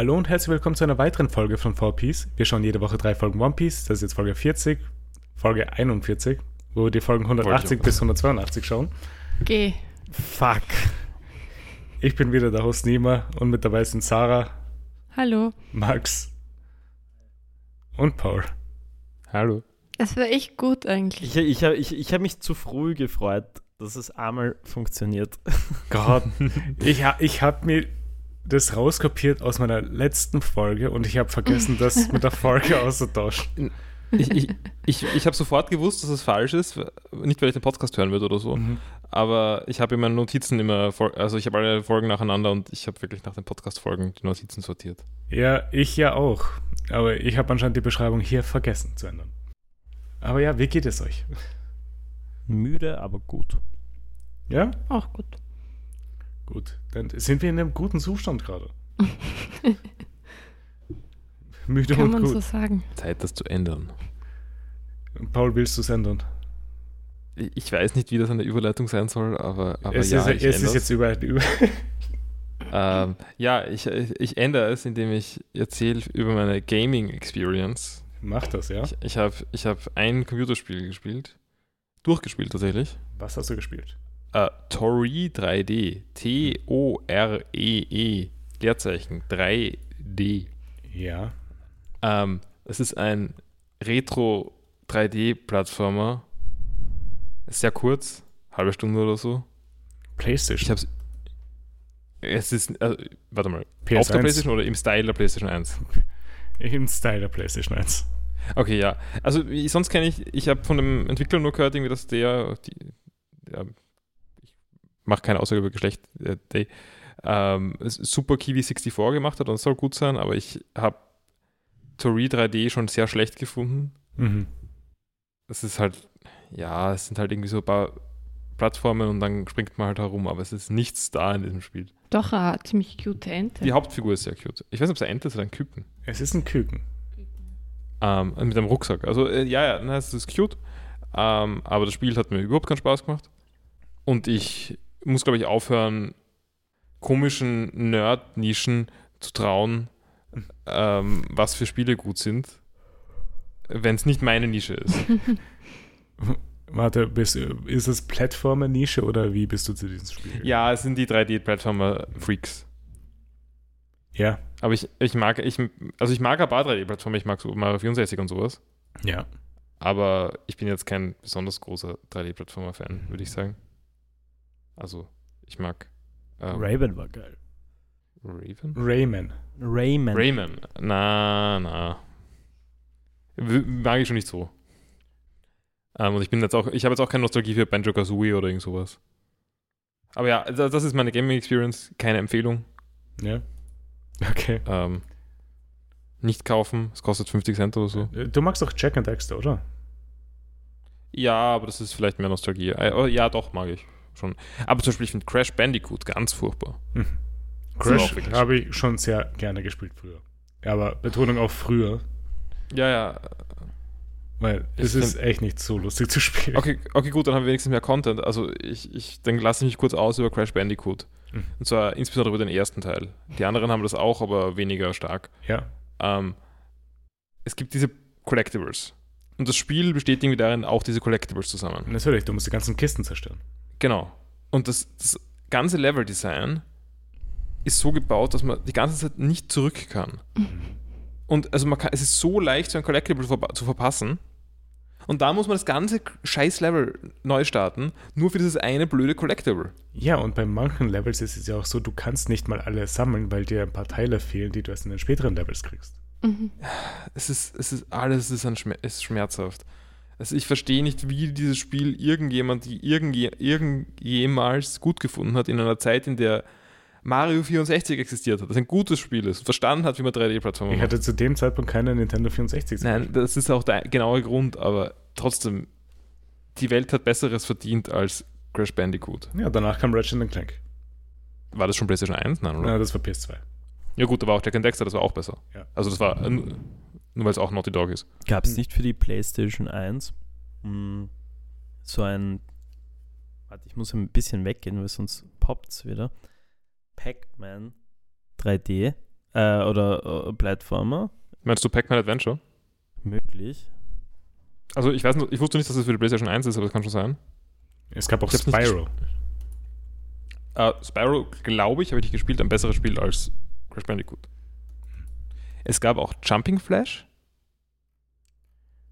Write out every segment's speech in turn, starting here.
Hallo und herzlich willkommen zu einer weiteren Folge von 4Piece. Wir schauen jede Woche drei Folgen One Piece. Das ist jetzt Folge 40, Folge 41, wo wir die Folgen 180 bis 182 schauen. Geh. Fuck. Ich bin wieder der Host Nima und mit dabei sind Sarah, Hallo. Max und Paul. Hallo. Das war echt gut eigentlich. Ich, ich, ich, ich habe mich zu früh gefreut, dass es einmal funktioniert. Gott, ich, ich habe mir das rauskopiert aus meiner letzten Folge und ich habe vergessen, das mit der Folge auszutauschen. Ich, ich, ich, ich habe sofort gewusst, dass es falsch ist. Nicht, weil ich den Podcast hören würde oder so. Mhm. Aber ich habe in meinen Notizen immer, also ich habe alle Folgen nacheinander und ich habe wirklich nach den Podcast-Folgen die Notizen sortiert. Ja, ich ja auch. Aber ich habe anscheinend die Beschreibung hier vergessen zu ändern. Aber ja, wie geht es euch? Müde, aber gut. Ja? Auch gut. Gut. Dann sind wir in einem guten Zustand gerade. Müde Kann und man gut. so sagen. Zeit, das zu ändern. Paul, willst du es ändern? Ich, weiß nicht, wie das eine Überleitung sein soll, aber, aber es ja, ist, ich es ändere ist jetzt überall. Über Ähm, ja, ich, ich, ich ändere es, indem ich erzähle über meine Gaming-Experience. Mach das, ja? Ich, ich habe ich hab ein Computerspiel gespielt. Durchgespielt tatsächlich. Was hast du gespielt? Äh, Tori 3D. T-O-R-E-E. Leerzeichen 3D. Ja. Ähm, es ist ein Retro 3D-Plattformer. Ist Sehr kurz, halbe Stunde oder so. PlayStation. Ich hab's. Es ist. Äh, warte mal. PS1. Auf der PlayStation oder im Style der PlayStation 1? Im Style der PlayStation 1. Okay, ja. Also sonst kenne ich, ich habe von dem Entwickler nur gehört, irgendwie, dass der, die, ich mache keine Aussage über Geschlecht, äh, der, ähm, Super Kiwi 64 gemacht hat und es soll gut sein, aber ich habe Tori 3D schon sehr schlecht gefunden. Mhm. Es ist halt, ja, es sind halt irgendwie so ein paar Plattformen und dann springt man halt herum, aber es ist nichts da in diesem Spiel. Doch, eine ziemlich cute Ente. Die Hauptfigur ist sehr cute. Ich weiß nicht, ob es eine Ente ist oder ein Küken. Es ist ein Küken. Ähm, mit einem Rucksack. Also, äh, ja, ja, na, es ist cute. Ähm, aber das Spiel hat mir überhaupt keinen Spaß gemacht. Und ich muss, glaube ich, aufhören, komischen Nerd-Nischen zu trauen, ähm, was für Spiele gut sind, wenn es nicht meine Nische ist. Warte, bist, ist es Plattformer-Nische oder wie bist du zu diesem Spiel? ja, es sind die 3D-Plattformer-Freaks. Ja. Aber ich, ich mag, ich, also ich mag ein paar 3D-Plattformen, ich mag so Mario 64 und sowas. Ja. Aber ich bin jetzt kein besonders großer 3D-Plattformer-Fan, würde ich sagen. Also, ich mag ähm, Raven war geil. Raven? Rayman. Rayman. Rayman. Na, na. Mag ich schon nicht so. Ähm, und ich bin jetzt auch, ich habe jetzt auch keine Nostalgie für Banjo Kazooie oder irgend sowas. Aber ja, da- das ist meine Gaming Experience, keine Empfehlung. Ja. Okay. Ähm, nicht kaufen, es kostet 50 Cent oder so. Du magst doch Jack and Dexter, oder? Ja, aber das ist vielleicht mehr Nostalgie. Äh, oh, ja, doch, mag ich schon. Aber zum Beispiel, ich finde Crash Bandicoot ganz furchtbar. Mhm. Crash habe ich schon sehr gerne gespielt früher. Aber Betonung auf früher, Ja, ja. weil es ist echt nicht so lustig zu spielen. Okay, okay, gut, dann haben wir wenigstens mehr Content. Also ich, ich dann lasse ich mich kurz aus über Crash Bandicoot. Mhm. Und zwar insbesondere über den ersten Teil. Die anderen haben das auch, aber weniger stark. Ja. Ähm, es gibt diese Collectibles. Und das Spiel besteht irgendwie darin, auch diese Collectibles zu sammeln. Natürlich, du musst die ganzen Kisten zerstören. Genau. Und das, das ganze Level-Design ist so gebaut, dass man die ganze Zeit nicht zurück kann. Und also man kann, es ist so leicht, so ein Collectible zu verpassen. Und da muss man das ganze scheiß Level neu starten, nur für dieses eine blöde Collectible. Ja, und bei manchen Levels ist es ja auch so, du kannst nicht mal alle sammeln, weil dir ein paar Teile fehlen, die du erst in den späteren Levels kriegst. Mhm. Es ist, es ist alles ist, ein Schmer ist schmerzhaft. Also ich verstehe nicht, wie dieses Spiel irgendjemand, die irgendje irgendjemals gut gefunden hat in einer Zeit, in der Mario 64 existiert hat, das ein gutes Spiel ist und verstanden hat, wie man 3D-Plattformen Ich macht. hatte zu dem Zeitpunkt keine Nintendo 64. zu Nein, das ist auch der genaue Grund, aber trotzdem, die Welt hat Besseres verdient als Crash Bandicoot. Ja, danach kam Ratchet Clank. War das schon PlayStation 1? Nein, oder? Ja, das war PS2. Ja gut, da war auch Jack and Dexter, das war auch besser. Ja. Also das war, äh, nur weil es auch Naughty Dog ist. Gab es nicht für die PlayStation 1 mh, so ein. Warte, ich muss ein bisschen weggehen, weil sonst poppt es wieder. Pac-Man 3D Äh, oder äh, Plattformer. Meinst du Pac-Man Adventure? Möglich. Also ich weiß nicht, ich wusste nicht, dass es für die PlayStation 1 ist, aber das kann schon sein. Es gab auch Ich Spyro. Äh, Spyro, glaube ich, habe ich nicht gespielt, ein besseres Spiel als Crash Bandicoot. Es gab auch Jumping Flash.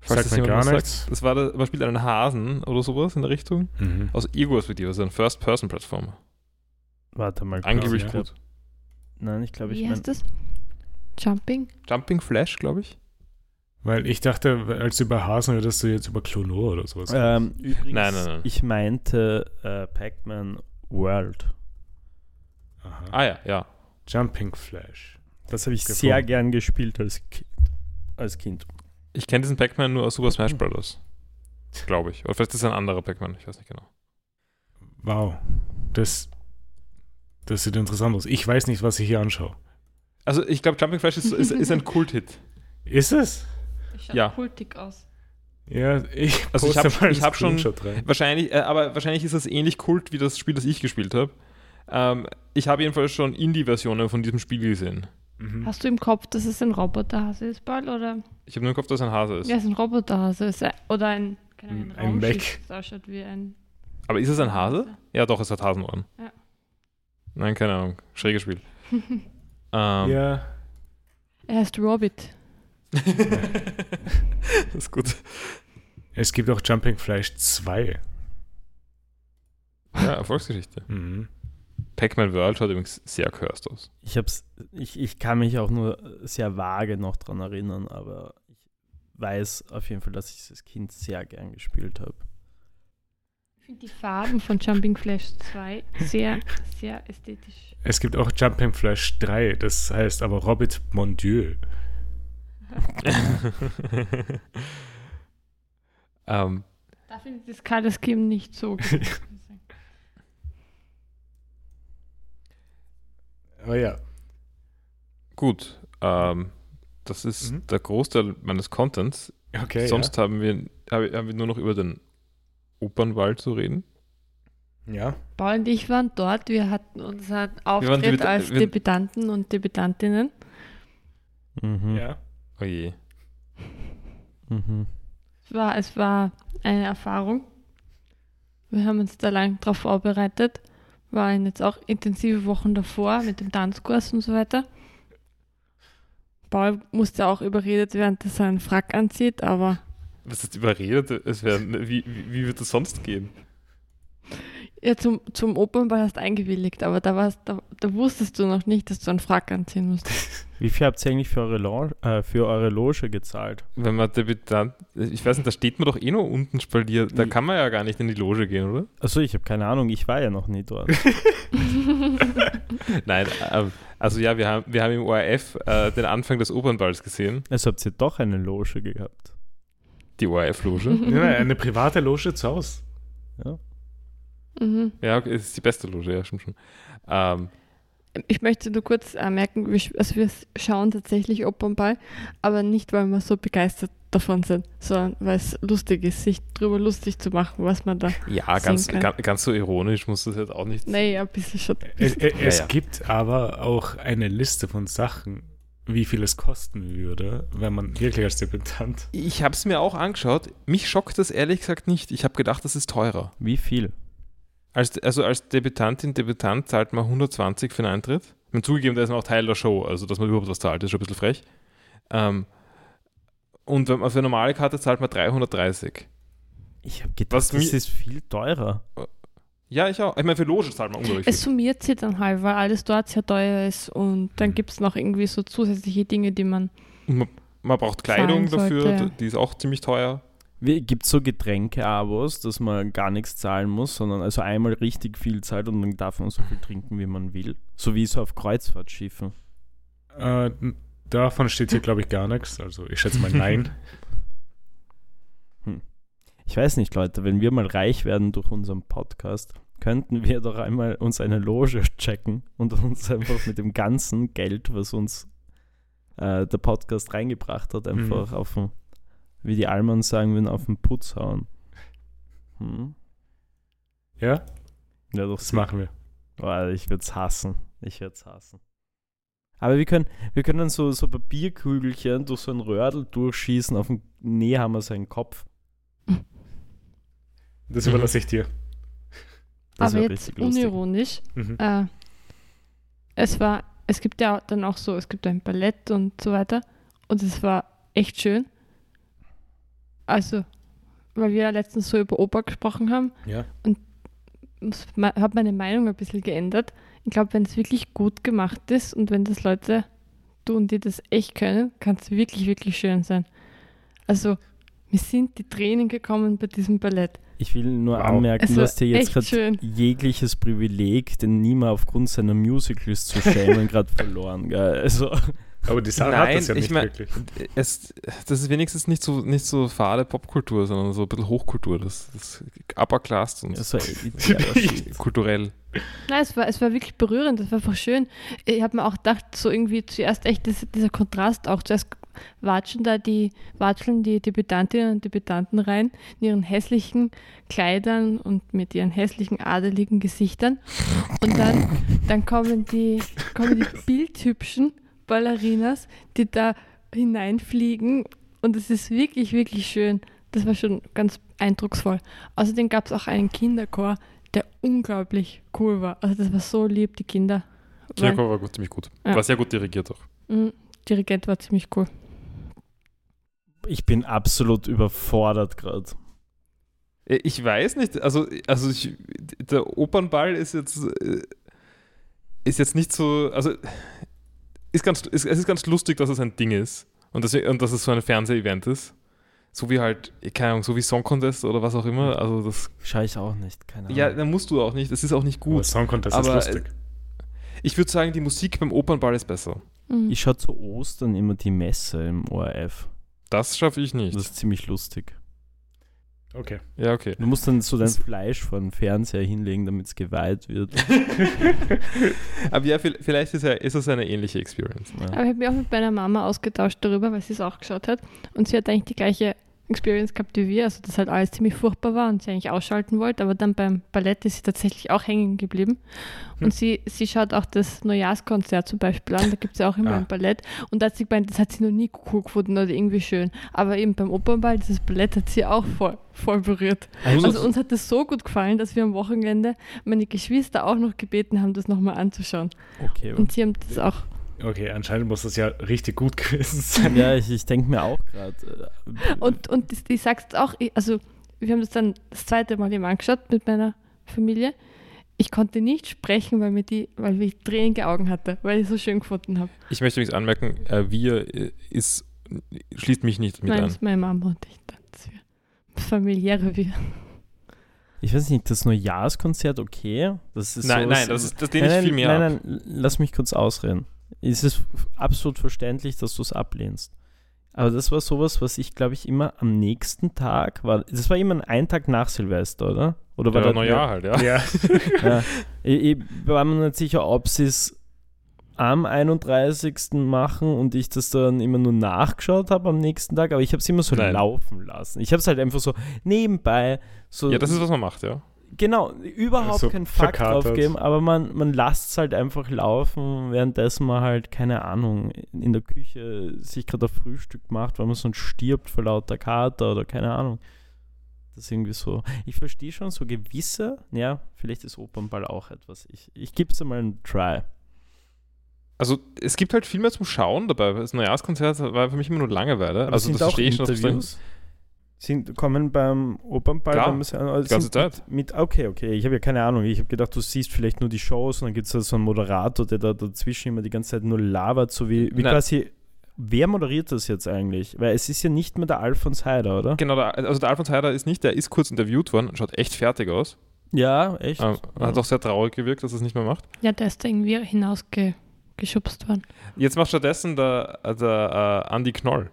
Sagt das mir jemand gar was sagt. nichts. Das war da, man spielt einen Hasen oder sowas in der Richtung. Mhm. Aus Video, also ein First-Person-Plattformer. Warte mal. Angeblich ja. gut. Nein, ich glaube, ich Wie mein, heißt das? Jumping? Jumping Flash, glaube ich. Weil ich dachte, als du über Hasen redest du jetzt über Clonor oder sowas. Ähm, übrigens, Nein, nein, nein. ich meinte äh, Pac-Man World. Aha. Ah ja, ja. Jumping Flash. Das habe ich Gefunden. sehr gern gespielt als Kind. Als kind. Ich kenne diesen Pac-Man nur aus Super Smash Bros. Glaube ich. Oder vielleicht ist es ein anderer Pac-Man, ich weiß nicht genau. Wow. Das, das sieht interessant aus. Ich weiß nicht, was ich hier anschaue. Also ich glaube, Jumping Flash ist, ist, ist ein Kult-Hit. Ist es? Schaut Ja. kultig aus. Ja, ich Also ich poste hab- mal ich hab schon- rein. Wahrscheinlich, äh, aber wahrscheinlich ist das ähnlich Kult wie das Spiel, das ich gespielt habe. Ähm, ich habe jedenfalls schon Indie-Versionen von diesem Spiel gesehen. Mhm. Hast du im Kopf, dass es ein Roboterhase ist, Paul? Oder? Ich habe nur im Kopf, dass es ein Hase ist. Ja, es ist ein Roboterhase. Ist ein, oder ein, keine Ahnung, Ein Raumschiff, das ausschaut wie ein. Aber ist es ein Hase? Ja, doch, es hat Hasenohren. Ja. Nein, keine Ahnung. Schräges Spiel. ähm, Ja, Er heißt Robit. das ist gut. es gibt auch Jumping Flash 2. Ja, Erfolgsgeschichte. Mhm. Pac-Man World schaut übrigens sehr cursed aus. Ich, hab's, ich, ich kann mich auch nur sehr vage noch dran erinnern, aber ich weiß auf jeden Fall, dass ich das Kind sehr gern gespielt habe. Ich finde die Farben von Jumping Flash 2 sehr, sehr ästhetisch. Es gibt auch Jumping Flash 3, das heißt aber Robert Mon Dieu. ähm, Da finde ich das Color Scheme nicht so gut. muss ich sagen. Aber ja. gut. Ähm, das ist Mhm. der Großteil meines Contents. Okay. Sonst haben, wir, haben wir nur noch über den Opernwald zu reden. ja. ja. Paul und ich waren dort. Wir hatten unseren Auftritt Debüt- als Debütanten und Debütantinnen. Mhm. Ja. Oh je. Mhm. Es war, es war eine Erfahrung. Wir haben uns da lang drauf vorbereitet. Waren jetzt auch intensive Wochen davor mit dem Tanzkurs und so weiter. Paul musste auch überredet werden, dass er einen Frack anzieht, aber Was ist überredet? Es wär, wie, wie, wie wird das sonst gehen? Ja, zum, zum Opernball hast du eingewilligt, aber da, warst, da, da wusstest du noch nicht, dass du einen Frack anziehen musst. Wie viel habt ihr eigentlich für eure, Lo äh, für eure Loge gezahlt? Wenn man Debütant, ich weiß nicht, da steht man doch eh nur unten spaliert. Da kann man ja gar nicht in die Loge gehen, oder? Achso, ich habe keine Ahnung, ich war ja noch nie dort. Nein, ähm, also ja, wir haben, wir haben im ORF äh, den Anfang des Opernballs gesehen. Also habt ihr doch eine Loge gehabt. Die ORF-Loge. ja eine private Loge zu Hause. Mhm. ja, okay, es ist die beste Loge, ja, stimmt schon. Ähm, Ich möchte nur kurz anmerken, wir, sch- also wir schauen tatsächlich Opernball, aber nicht, weil wir so begeistert davon sind, sondern weil es lustig ist, sich drüber lustig zu machen, was man da. ja, Sehen ganz, kann. ganz, ganz so ironisch muss das jetzt auch nicht Naja, ein bisschen schon. Es, es, es ja. gibt aber auch eine Liste von Sachen, wie viel es kosten würde, wenn man wirklich als Debütant. Ich habe es mir auch angeschaut. Mich schockt das ehrlich gesagt nicht. Ich habe gedacht, das ist teurer. Wie viel? Als, also als Debütantin, Debütant zahlt man 120 für einen Eintritt. Ich meine, zugegeben, da ist man auch Teil der Show, also dass man überhaupt was zahlt, ist schon ein bisschen frech. Ähm, und wenn man für eine normale Karte zahlt man 330. Ich habe gedacht, Was das ist viel teurer. Ja, ich auch. Ich meine, für Loge zahlt man unglaublich Es summiert sich dann halt, weil alles dort sehr teuer ist und dann gibt es noch irgendwie so zusätzliche Dinge, die man. Man, man braucht Kleidung dafür, die ist auch ziemlich teuer. Gibt es so Getränke-Abos, dass man gar nichts zahlen muss, sondern also einmal richtig viel zahlt und dann darf man so viel trinken, wie man will? So wie so auf Kreuzfahrtschiffen. Äh, davon steht hier, glaube ich, gar nichts. Also ich schätze mal nein. Ich weiß nicht, Leute, wenn wir mal reich werden durch unseren Podcast, könnten wir doch einmal uns eine Loge checken und uns einfach mit dem ganzen Geld, was uns äh, der Podcast reingebracht hat, einfach auf den, wie die Alman sagen würden, auf den Putz hauen. Hm? Ja, Ja, doch. das machen wir. Boah, ich würde es hassen. Ich würde es hassen. Aber wir können, wir können dann so, so Papierkügelchen durch so ein Röhrl durchschießen, auf den Nähhammer seinen Kopf. Das überlasse ich dir. Das Aber jetzt unironisch. Mhm. Äh, es war, es gibt ja dann auch so, es gibt ein Ballett und so weiter. Und es war echt schön. Also, weil wir ja letztens so über Oper gesprochen haben, Ja. habe meine Meinung ein bisschen geändert. Ich glaube, wenn es wirklich gut gemacht ist und wenn das Leute tun, die das echt können, kann es wirklich, wirklich schön sein. Also, mir sind die Tränen gekommen bei diesem Ballett. Ich will nur Wow. anmerken, Es du hast dir jetzt gerade jegliches Privileg, den Nima aufgrund seiner Musicals zu schämen, gerade verloren. Gell? Also, Aber die Sarah hat Nein, das ja ich nicht mein- wirklich. Es, das ist wenigstens nicht so, nicht so fade Popkultur, sondern so ein bisschen Hochkultur. Das, das upper class und also kulturell. Nein, es war, es war wirklich berührend, es war einfach schön. Ich habe mir auch gedacht, so irgendwie zuerst echt das, dieser Kontrast auch. Zuerst watschen da die, watscheln die Debütantinnen und Debütanten rein in ihren hässlichen Kleidern und mit ihren hässlichen adeligen Gesichtern. Und dann, dann kommen, die, kommen die bildhübschen Ballerinas, die da hineinfliegen. Und es ist wirklich, wirklich schön. Das war schon ganz eindrucksvoll. Außerdem gab es auch einen Kinderchor, der unglaublich cool war. Also das war so lieb, die Kinder. Kirchhoff war gut, ziemlich gut. Ja. War sehr gut dirigiert auch. Mhm, Dirigent war ziemlich cool. ich bin absolut überfordert gerade. Äh, Ich weiß nicht, also, also ich, der Opernball ist jetzt, äh, ist jetzt nicht so, also ist ganz, ist, es ist ganz lustig, dass es ein Ding ist und dass, und dass es so ein Fernseh-Event ist. So wie halt, keine Ahnung, so wie Song Contest oder was auch immer. Also das, Schau ich auch nicht, keine Ahnung. ja, dann musst du auch nicht, das ist auch nicht Aber gut. Song Contest aber, ist lustig. Ich würde sagen, die Musik beim Opernball ist besser. Mhm. Ich schaue zu Ostern immer die Messe im ORF. Das schaffe ich Das nicht. ist ziemlich lustig. Okay. Ja, okay. Du musst dann so dein Das- Fleisch vor den Fernseher hinlegen, damit es geweiht wird. Aber ja, vi- vielleicht ist, er, ist es eine ähnliche Experience. Ja. Aber ich habe mich auch mit meiner Mama ausgetauscht darüber, weil sie es auch geschaut hat. Und sie hat eigentlich die gleiche Experience gehabt wie wir, also dass halt alles ziemlich furchtbar war und sie eigentlich ausschalten wollte. Aber dann beim Ballett ist sie tatsächlich auch hängen geblieben. Und Hm. sie, sie schaut auch das Neujahrskonzert zum Beispiel an, da gibt es ja auch immer Ah. ein Ballett. Und da hat sie gemeint, das hat sie noch nie cool gefunden oder irgendwie schön. Aber eben beim Opernball, dieses Ballett hat sie auch voll, voll berührt. Also, Also uns hat das so gut gefallen, dass wir am Wochenende meine Geschwister auch noch gebeten haben, das nochmal anzuschauen. okay. Und sie haben das auch. Okay, anscheinend muss das ja richtig gut gewesen sein. Ja, ich, ich denke mir auch gerade. Und, und das- ich sag's auch, ich- also wir haben das dann das zweite Mal eben angeschaut mit meiner Familie. Ich konnte nicht sprechen, weil, mir die, weil ich tränige Augen hatte, weil ich es so schön gefunden habe. Ich möchte übrigens anmerken, äh, wir äh, ist, schließt mich nicht mit Nein, ein. das ist meine Mama und ich. Das wir familiäre wir. Ich weiß nicht, das Neujahrskonzert, okay. Das ist Nein, so, nein, das ist das lehne nein, ich nein, viel mehr nein, ab. nein, lass mich kurz ausreden. Es ist absolut verständlich, dass du es ablehnst. Aber das war sowas, was ich, glaube ich, immer am nächsten Tag war. Das war immer ein Tag nach Silvester, oder? Oder war Ja, das Neujahr halt, ja. Ja. Ja. Ich, ich war mir nicht sicher, ob sie es am 31. machen und ich das dann immer nur nachgeschaut habe am nächsten Tag, aber ich habe es immer so Nein. laufen lassen. Ich habe es halt einfach so nebenbei so Ja, das ist, was man macht, ja. Genau, überhaupt So keinen Fakt verkatert. drauf geben, aber man, man lasst es halt einfach laufen, währenddessen man halt, keine Ahnung, in der Küche sich gerade ein Frühstück macht, weil man sonst stirbt vor lauter Kater oder keine Ahnung. Das ist irgendwie so. Ich verstehe schon so gewisse, ja, vielleicht ist Opernball auch etwas. Ich, ich gebe es einmal einen Try. Also es gibt halt viel mehr zum Schauen dabei. Das Neujahrskonzert war für mich immer nur Langeweile. Aber also das verstehe ich schon. Interviews? Sind, kommen beim Opernball Klar, beim Museum- also die ganze Zeit. Mit, mit, okay, okay. Ich habe ja keine Ahnung. Ich habe gedacht, du siehst vielleicht nur die Shows und dann gibt es da so einen Moderator, der da dazwischen immer die ganze Zeit nur labert, so wie, wie Nein. quasi. Wer moderiert das jetzt eigentlich? Weil es ist ja nicht mehr der Alfons Heider, oder? Genau, der, also der Alfons Heider ist nicht, der ist kurz interviewt worden, schaut echt fertig aus. Ja, echt. Ähm, Hat auch sehr traurig gewirkt, dass er es nicht mehr macht. Ja, der ist da irgendwie hinausgeschubst worden. Jetzt macht stattdessen der, der äh, Andy Knoll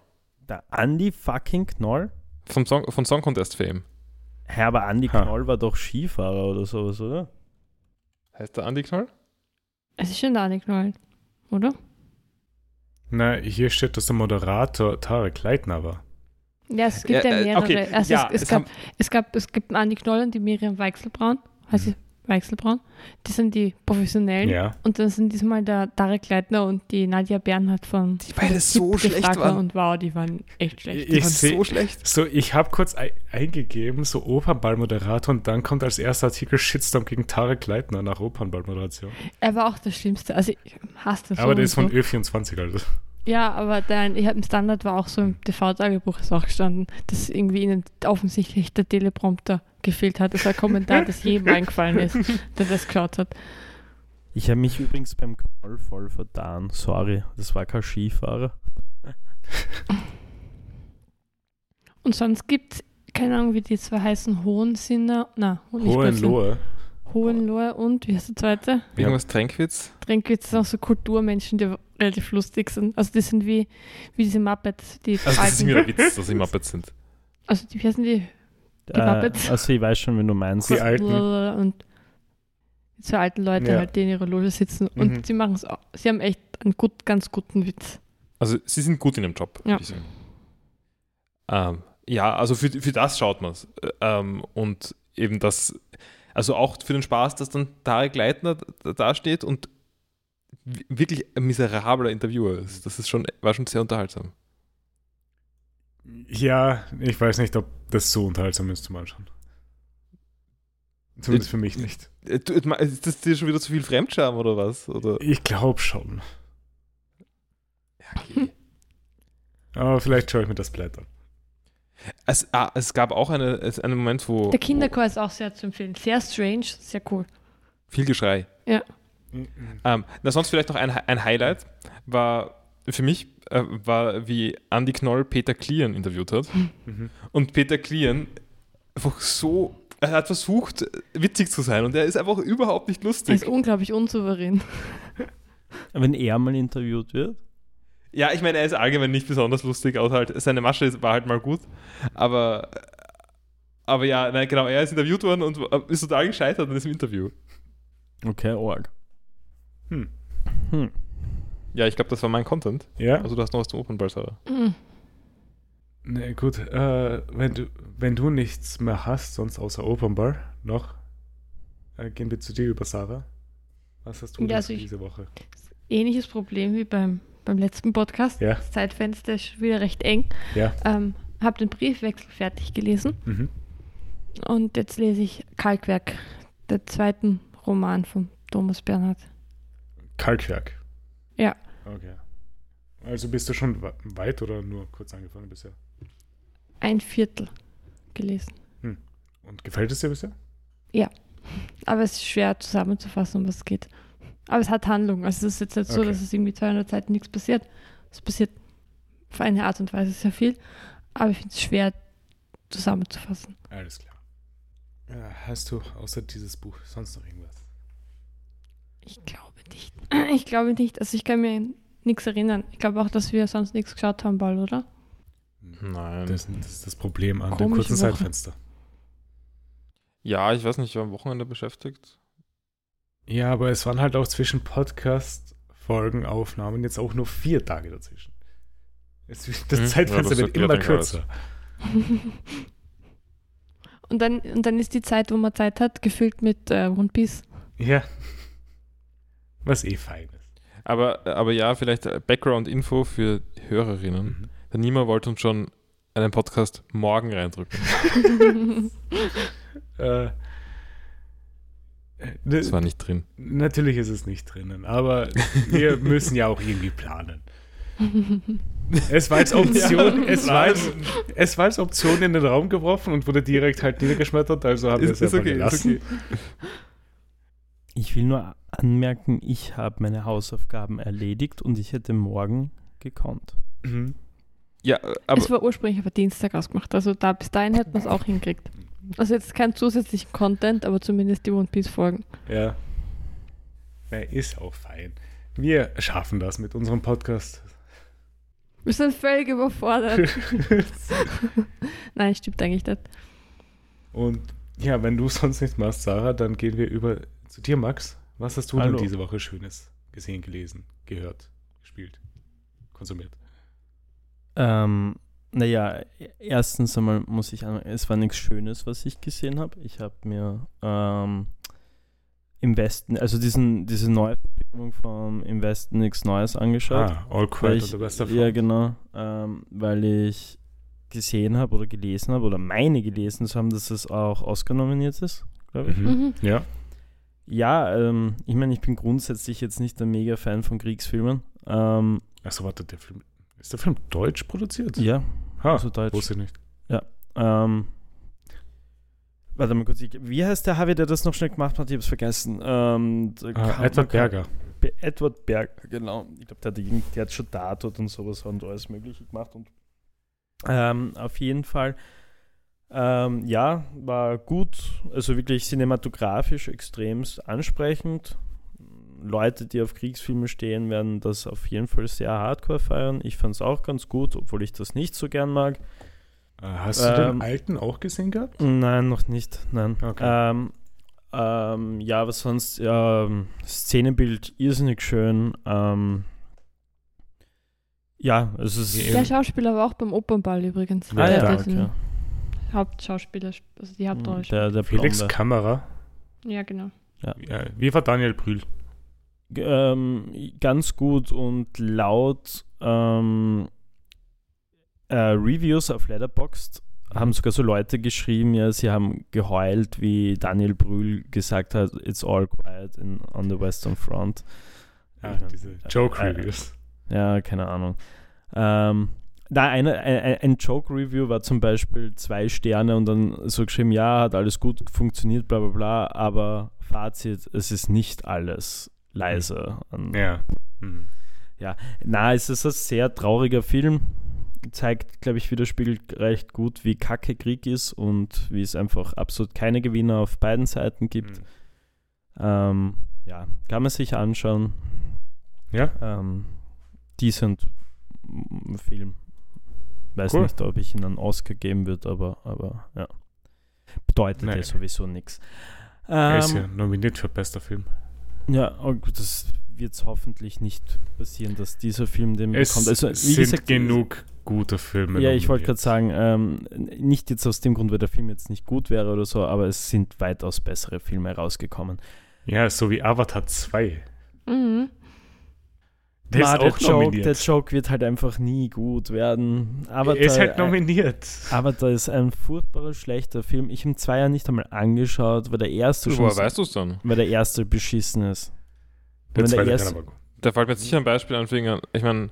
Der Andy fucking Knoll? Vom Song, von Song Contest Fame. Hä, aber Andy Ha. Knoll war doch Skifahrer oder sowas, oder? Heißt der Andy Knoll? Es ist schon da nicht neu, oder? Na, hier steht, dass der Moderator Tarek Leitner war. Ja, es gibt ja, Ja, äh, mehrere. okay, Also ja, es, es, es gab, es, gab, es gibt Andi Knoll und die Miriam Weichselbraun. Heißt sie Weichselbraun. Die sind die professionellen. Ja. Und dann sind diesmal der Tarek Leitner und die Nadja Bernhardt von Die beide so schlecht waren. Und wow, die waren echt schlecht. Ich waren seh- so schlecht. So, ich habe kurz ei- eingegeben, so Opernballmoderator und dann kommt als erster Artikel Shitstorm gegen Tarek Leitner nach Opernballmoderation. Er war auch das Schlimmste. Also ich hasse das Aber so der ist von so. Ö24, also. Ja, aber dein, ich habe im Standard war auch so im TV-Tagebuch ist auch gestanden, dass irgendwie ihnen offensichtlich der Teleprompter gefehlt hat. Das war ein Kommentar, das jedem eingefallen ist, der das geschaut hat. Ich habe mich übrigens beim Knoll voll vertan. Sorry, das war kein Skifahrer. Und sonst gibt es, keine Ahnung, wie die zwei heißen, Hohensinner, na, Hohenlohe. Hohenlohe und, wie heißt der zweite? Irgendwas Tränkwitz? Tränkwitz sind auch so Kulturmenschen, die relativ lustig sind. Also die sind wie, wie diese Muppets, die Also das ist mir der Witz, dass sie Muppets sind. Also die, wie heißen die? Die Äh, Muppets. also ich weiß schon, wenn du meinst. Die alten. Und die zwei alten Leute Ja. halt, die in ihrer Loge sitzen. Und Mhm. sie machen es auch. Sie haben echt einen gut, ganz guten Witz. Also sie sind gut in dem Job, Ja. Ähm, ja, also für, für das schaut man es. Ähm, und eben das, also auch für den Spaß, dass dann Tarek Leitner da steht und wirklich ein miserabler Interviewer ist. Das ist schon, war schon sehr unterhaltsam. Ja, ich weiß nicht, ob das so unterhaltsam ist zum Anschauen. Zumindest für mich nicht. Äh, Ist das dir schon wieder zu viel Fremdscham oder was? Oder? Ich glaube schon. Ja, okay. Aber vielleicht schaue ich mir das Blatt an. es, ah, es gab auch eine, es- einen Moment, wo Der Kinderchor ist auch sehr zu empfehlen. Sehr strange, sehr cool. viel Geschrei. Ähm, na, sonst vielleicht noch ein, ein Highlight war für mich, äh, war, wie Andy Knoll Peter Klian interviewt hat. Mhm. Und Peter Klian einfach so, er hat versucht, witzig zu sein und er ist einfach überhaupt nicht Er lustig. ist unglaublich unsouverän. Wenn er mal interviewt wird. Ja, ich meine, er ist allgemein nicht besonders lustig, außer halt, seine Masche war halt mal gut. Aber, aber ja, nein, genau, er ist interviewt worden und ist total gescheitert in diesem Interview. Okay, org. Hm. Hm. Ja, ich glaube, das war mein Content. Ja, Also du hast noch was zum Opernball, Sarah. Mhm. ne, gut. Äh, wenn, du, wenn du nichts mehr hast, sonst außer Opernball noch, äh, gehen wir zu dir über Sarah. Was hast du Ja, denn also für ich- diese Woche? Ähnliches Problem wie beim, beim letzten Podcast. Ja. Das Zeitfenster ist schon wieder recht eng. Ja. Ähm, habe den Briefwechsel fertig gelesen Mhm. und jetzt lese ich Kalkwerk, der zweiten Roman von Thomas Bernhard. Kalkwerk. Ja. Okay. Also bist du schon weit oder nur kurz angefangen bisher? Ein Viertel gelesen. Und gefällt es dir bisher? Aber es ist schwer zusammenzufassen, um was es geht. Aber es hat Handlung. Also es ist jetzt nicht so, Okay. dass es irgendwie 200 Seiten nichts passiert. Es passiert auf eine Art und Weise sehr viel. Aber ich finde es schwer zusammenzufassen. Alles klar. Ja, hast du außer dieses Buch sonst noch irgendwas? Ich glaube nicht. Ich glaube nicht. Also ich kann mir nichts erinnern. Ich glaube auch, dass wir sonst nichts geschaut haben, bald, oder? Nein. Das, das ist das Problem an dem kurzen Woche. Zeitfenster. Ja, ich weiß nicht, ich war am Wochenende beschäftigt. Ja, aber es waren halt auch zwischen Podcast-Folgen, Aufnahmen jetzt auch nur vier Tage dazwischen. Es, das Hm, ja, Zeitfenster das wird immer kürzer. und, dann, und dann ist die Zeit, wo man Zeit hat, gefüllt mit äh, One Piece. Ja. Was eh fein ist. Aber, aber ja, vielleicht äh, Background-Info für Hörerinnen. Mhm. Der Nima wollte uns schon einen Podcast morgen reindrücken. Äh, Das war nicht drin. natürlich ist es nicht drinnen, aber wir müssen ja auch irgendwie planen. Es war als Option, Ja, es, war als, es war als Option in den Raum geworfen und wurde direkt halt niedergeschmettert, also haben wir es Ist, ist einfach okay, ist gelassen. okay. Ich will nur anmerken, ich habe meine Hausaufgaben erledigt und ich hätte morgen gekonnt. Mhm. Ja, äh, aber es war ursprünglich aber Dienstag ausgemacht. Also da bis dahin hätten wir es auch hingekriegt. Also jetzt kein zusätzlichen Content, aber zumindest die One Piece Folgen. Ja. ja. Ist auch fein. Wir schaffen das mit unserem Podcast. Wir sind völlig überfordert. Nein, stimmt eigentlich nicht. Und ja, wenn du sonst nichts machst, Sarah, dann gehen wir über zu dir, Max. Was hast du Hallo. denn diese Woche Schönes gesehen, gelesen, gehört, gespielt, konsumiert? Ähm, naja, erstens einmal muss ich an, es war nichts Schönes, was ich gesehen habe. Ich habe mir ähm, im Westen, also diesen, diese neue Verfilmung vom Im Westen nichts Neues angeschaut. Ah, All Quiet ich, on the Western ja, genau. Ähm, weil ich gesehen habe oder gelesen habe oder meine gelesen zu haben, dass es auch Oscar nominiert ist, glaube ich. Mhm. Mhm. Ja. Ja, ähm, ich meine, ich bin grundsätzlich jetzt nicht ein mega Fan von Kriegsfilmen. Ähm, Achso, warte, der Film. Ist der Film deutsch produziert? ja, Ha, also Deutsch. wusste ich nicht. Ähm, warte mal kurz, wie heißt der Harvey, der das noch schnell gemacht hat? Ich habe es vergessen. Ähm, der Ah, Edward Berger. Be- Edward Berger, genau. Ich glaube, der, der hat schon Tatort und sowas und alles Mögliche gemacht. Und ähm, auf jeden Fall, ähm, ja, war gut. Also wirklich cinematografisch extremst ansprechend. Leute, die auf Kriegsfilme stehen, werden das auf jeden Fall sehr hardcore feiern. Ich fand es auch ganz gut, obwohl ich das nicht so gern mag. Äh, Hast du Ähm, den alten auch gesehen gehabt? Nein, noch nicht. Nein. Okay. Ähm, ähm, ja, aber sonst, ja, ähm, Szenenbild irrsinnig schön. Ähm, ja, es ist. Ja, Der Schauspieler war auch beim Opernball übrigens. Ah, der ja, diesen okay. Hauptschauspieler, also die Hauptrolle. spielt. Der, der Felix Blonde. Kamera. Ja, genau. Ja, wie war Daniel Brühl? G- Ähm, ganz gut und laut ähm, äh, Reviews auf Letterboxd haben sogar so Leute geschrieben, ja, sie haben geheult, wie Daniel Brühl gesagt hat, it's all quiet in, on the Western Front. Ah, Ja. diese Joke Äh, Reviews. Ja, keine Ahnung. Ähm, da eine, ein, ein Joke-Review war zum Beispiel zwei Sterne und dann so geschrieben, ja, hat alles gut funktioniert, bla bla bla, aber Fazit, es ist nicht alles leise. Ja. Mhm. Na, es ist ein sehr trauriger Film. Zeigt, glaube ich, widerspiegelt recht gut, wie kacke Krieg ist und wie es einfach absolut keine Gewinner auf beiden Seiten gibt. Mhm. Ähm, ja, kann man sich anschauen. Ja, Ähm, decent Film. Weiß Cool. nicht, ob ich ihn einen Oscar geben würde, aber, aber ja. Bedeutet Nein. ja sowieso nichts. er ist Ähm, ja nominiert für bester Film. ja, oh gut, das wird hoffentlich nicht passieren, dass dieser Film den Es bekommt. Also, wie sind gesagt, genug gute Filme. Ja, ich wollte gerade sagen, ähm, nicht jetzt aus dem Grund, weil der Film jetzt nicht gut wäre oder so, aber es sind weitaus bessere Filme rausgekommen. Ja, so wie Avatar 2. Mhm. Der ist der, auch Joke, nominiert. der Joke wird halt einfach nie gut werden. Aber er ist halt nominiert. Avatar ist ein furchtbarer, schlechter Film. Ich habe ihn zwei Jahre nicht einmal angeschaut, weil der erste schon Woher so- weißt du es dann? weil der erste beschissen ist. der wenn der zweite erste- kann aber gut. Da fällt mir jetzt sicher ein Beispiel an Finger. Ich meine,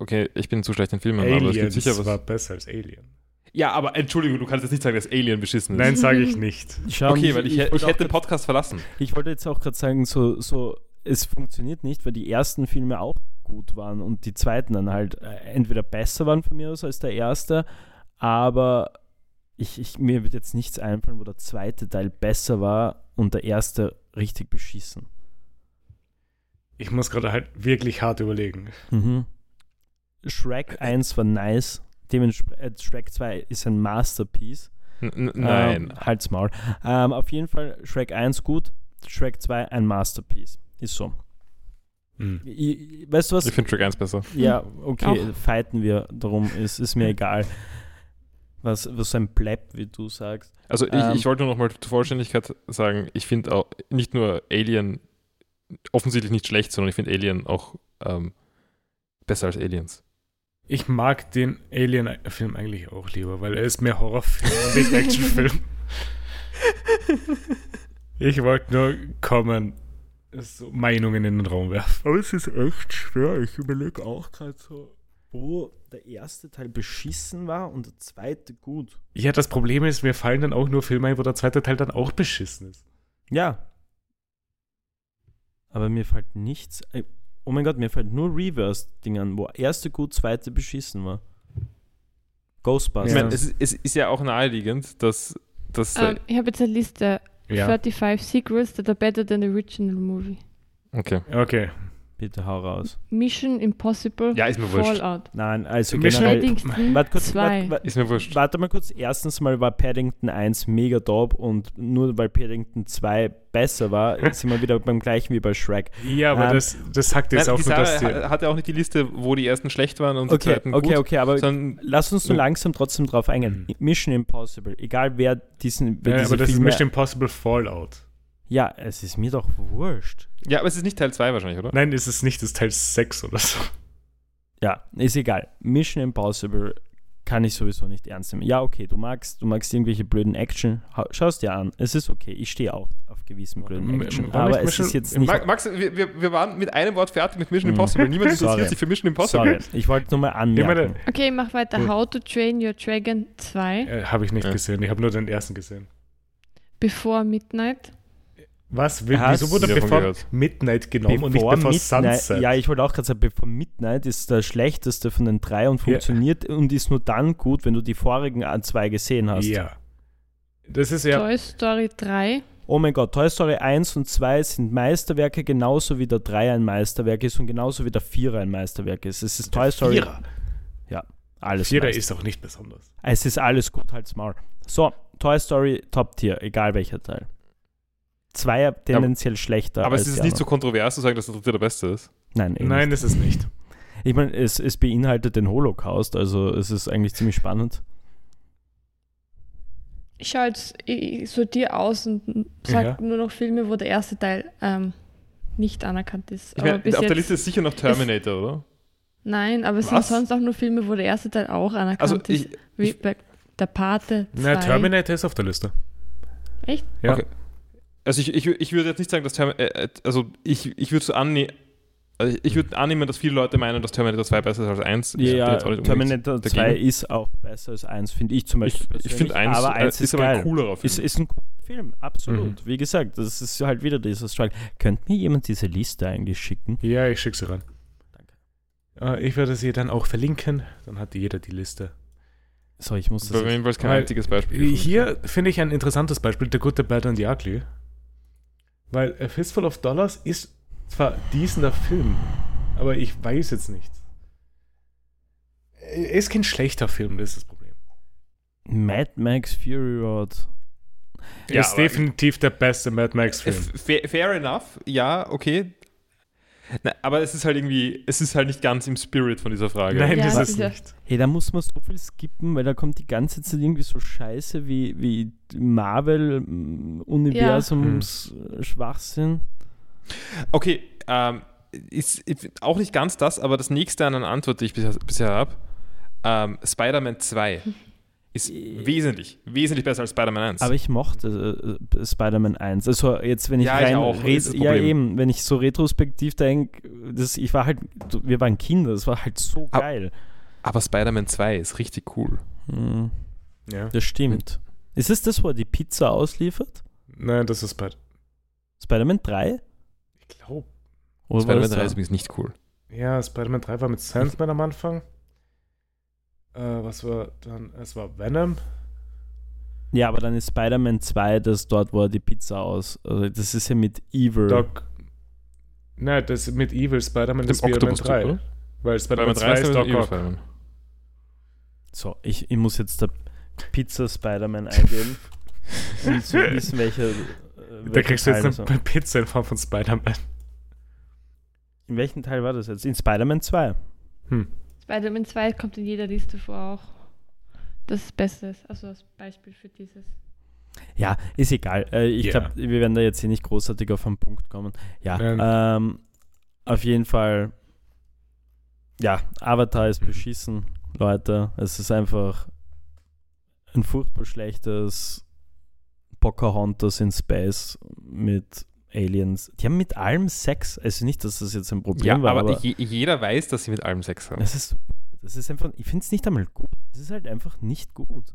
okay, ich bin zu schlecht in Filmen, aber es gibt Aliens sicher was. war besser als Alien. Ja, aber Entschuldigung, du kannst jetzt nicht sagen, dass Alien beschissen ist. Nein, sage ich nicht. Schau, Okay, weil ich, ich, auch hätte den Podcast verlassen. ich wollte jetzt auch gerade sagen, so, so, es funktioniert nicht, weil die ersten Filme auch gut waren und die zweiten dann halt äh, entweder besser waren von mir aus als der erste, aber ich, ich, mir wird jetzt nichts einfallen, wo der zweite Teil besser war und der erste richtig beschissen. Ich muss gerade halt wirklich hart überlegen. Mhm. Shrek 1 war nice, dementsprechend Shrek 2 ist ein Masterpiece. N n- nein. Ähm, halt's Maul. Ähm, auf jeden Fall Shrek 1 gut, Shrek 2 ein Masterpiece. Ist so. Hm. Ich, weißt du was? ich finde Track 1 besser. Ja, okay, Auch. fighten wir darum, ist, ist mir egal. Was, was so ein Pleb, wie du sagst. Also ich, Ähm, ich wollte nur noch mal zur Vollständigkeit sagen, ich finde auch nicht nur Alien offensichtlich nicht schlecht, sondern ich finde Alien auch ähm, besser als Aliens. Ich mag den Alien-Film eigentlich auch lieber, weil er ist mehr Horrorfilm und nicht Actionfilm. ich wollte nur kommen, so Meinungen in den Raum werfen. Aber es ist echt schwer. Ich überlege auch gerade so, wo der erste Teil beschissen war und der zweite gut. Ja, das Problem ist, mir fallen dann auch nur Filme ein, wo der zweite Teil dann auch beschissen ist. Ja. Aber mir fällt nichts. Oh mein Gott, mir fällt nur Reverse-Ding an, wo erste gut, zweite beschissen war. Ghostbusters. Ich meine, es, ist- es ist ja auch naheliegend, dass, dass Ähm, ich habe jetzt eine Liste. Ja. 35 Sequels that are better than the original movie. okay. Okay. Bitte hau raus. Mission Impossible Ja, ist mir wurscht. Fallout. Nein, also Mission generell. Paddington Warte kurz, 2. warte, warte, Ist mir wurscht. warte mal kurz. Erstens mal war Paddington 1 mega top und nur weil Paddington 2 besser war, sind wir wieder beim gleichen wie bei Shrek. Ja, aber Ähm, das, das sagt jetzt Nein, auch die nur, dass Sarah die, ha- hatte auch nicht die Liste, wo die ersten schlecht waren und die Okay, zweiten okay, gut, okay, aber sondern lass uns nur Ja. langsam trotzdem drauf eingehen. Mhm. Mission Impossible, egal wer diesen wer ja, diese aber das ist Filme, Mission Impossible Fallout. Ja, es ist mir doch wurscht. Ja, aber es ist nicht Teil 2 wahrscheinlich, oder? Nein, ist es nicht, das ist Teil 6 oder so. Ja, ist egal. Mission Impossible kann ich sowieso nicht ernst nehmen. Ja, okay, du magst, du magst irgendwelche blöden Action. Schau es dir an. Es ist okay. Ich stehe auch auf gewissen blöden Action. Aber nicht es Mission- ist jetzt nicht. Ma- Max, wir, wir, waren mit einem Wort fertig mit Mission Mhm. Impossible. Niemand interessiert sich für Mission Impossible. Sorry, ich wollte nur mal anmerken. Okay, mach weiter. How to Train Your Dragon 2 äh, habe ich nicht Ja. gesehen. Ich habe nur den ersten gesehen. Before Midnight. Was? Wie- Wieso wurde bevor gehört? Midnight genommen und nicht Bevor bevor Midnight, Sunset? ja, ich wollte auch gerade sagen, bevor Midnight ist der schlechteste von den drei und Ja. funktioniert und ist nur dann gut, wenn du die vorigen an zwei gesehen hast. Ja. Das ist ja. Toy Story 3. Oh mein Gott, Toy Story 1 und 2 sind Meisterwerke, genauso wie der 3 ein Meisterwerk ist und genauso wie der 4 ein Meisterwerk ist. Es ist Toy Story Vierer. alles. Vierer Meister- ist auch nicht besonders. Es ist alles gut, halt's Maul. So, Toy Story Top Tier, egal welcher Teil. Zweier tendenziell schlechter. Aber als es ist nicht so kontrovers zu sagen, dass der dritte der beste ist. Nein, eh Nein, nicht. das ist nicht. Ich meine, es, es beinhaltet den Holocaust, also es ist eigentlich ziemlich spannend. Ich schaue jetzt ich, ich sortiere aus und sage Ja. nur noch Filme, wo der erste Teil ähm, nicht anerkannt ist. Ich aber meine, bis auf der Liste ist sicher noch Terminator, oder? Nein, aber es Was? sind sonst auch nur Filme, wo der erste Teil auch anerkannt Also ist. ich, Wie ich- bei Der Pate 2. Na, Terminator ist auf der Liste. Echt? Ja. Okay. Also ich, ich, ich würde jetzt nicht sagen, dass Terminator, äh, äh, also ich, ich würde so annehmen, also ich würde annehmen, dass viele Leute meinen, dass Terminator 2 besser ist als 1. Ich Ja, Terminator dagegen. 2 ist auch besser als 1, finde ich zum Ich, Beispiel. ich finde persönlich. 1, aber 1 ist, aber geil. ein coolerer Film. Ist, ist ein cooler Film, absolut. Wie gesagt, das ist halt wieder dieser Struggle. Könnte mir jemand diese Liste eigentlich schicken? Ja, ich schicke sie ran. Danke. Äh, ich werde sie dann auch verlinken. Dann hat jeder die Liste. So, ich muss das. Bei es kein einziges Beispiel. Hier finde ich ein interessantes Beispiel: The Good, the Bad and the Ugly. Weil A Fistful of Dollars ist zwar diesender Film, aber ich weiß jetzt nicht. Er ist kein schlechter Film, das ist das Problem. Mad Max Fury Road. Ja, ist definitiv der beste Mad Max-Film. fair, fair enough, ja, okay. Na, aber es ist halt irgendwie, es ist halt nicht ganz im Spirit von dieser Frage. Nein, Ja, das das ist ja- nicht. Hey, da muss man so viel skippen, weil da kommt die ganze Zeit irgendwie so Scheiße wie, wie Marvel-Universums Schwachsinn. Okay, ähm, ist, ist auch nicht ganz das, aber das nächste an einer Antwort, die ich bisher, bisher habe, ähm, Spider-Man 2 ist wesentlich, wesentlich besser als Spider-Man 1. Aber ich mochte äh, Spider-Man 1. Also jetzt, wenn ich Ja, ich rein auch, ret- ist das ja eben, wenn ich so retrospektiv denke, das, ich war halt, wir waren Kinder, das war halt so Aber- geil. aber Spider-Man 2 ist richtig cool. Hm, Ja. das stimmt. Ist es das, wo er die Pizza ausliefert? Nein, das ist Spider. Spider-Man 3? Ich glaube. Spider-Man das 3 da? ist übrigens nicht cool. Ja, Spider-Man 3 war mit Sandman am Anfang. Äh, was war dann? Es war Venom. Ja, aber dann ist Spider-Man 2 das dort, wo er die Pizza aus. Also das ist ja mit Evil. Doc. Nein, das mit Evil Spider-Man ist Spider-Man Octopus-Typ, 3. oder? Weil Spider-Man Spider-Man 2 ist Doc Evil Ock. Spider-Man. So, ich, ich muss jetzt der Pizza Spider-Man eingeben, um zu wissen, welche. äh, Da welchen kriegst du Teil jetzt das eine war. Pizza in Form von Spider-Man. In welchem Teil war das jetzt? In Spider-Man 2. Hm. Spider-Man 2 kommt in jeder Liste vor auch. Das ist Bestes, also als Beispiel für dieses. Ja, ist egal. Äh, ich Ja. glaube, wir werden da jetzt hier nicht großartig auf einen Punkt kommen. Ja, ähm, auf jeden Fall. Ja, Avatar ist Mhm. beschissen, Leute. Es ist einfach ein furchtbar schlechtes Pocahontas in Space mit Aliens. Die haben mit allem Sex. Also nicht, dass das jetzt ein Problem Ja, war, aber, aber, je, jeder weiß, dass sie mit allem Sex haben. das ist, das ist einfach, ich finde es nicht einmal gut. Es ist halt einfach nicht gut.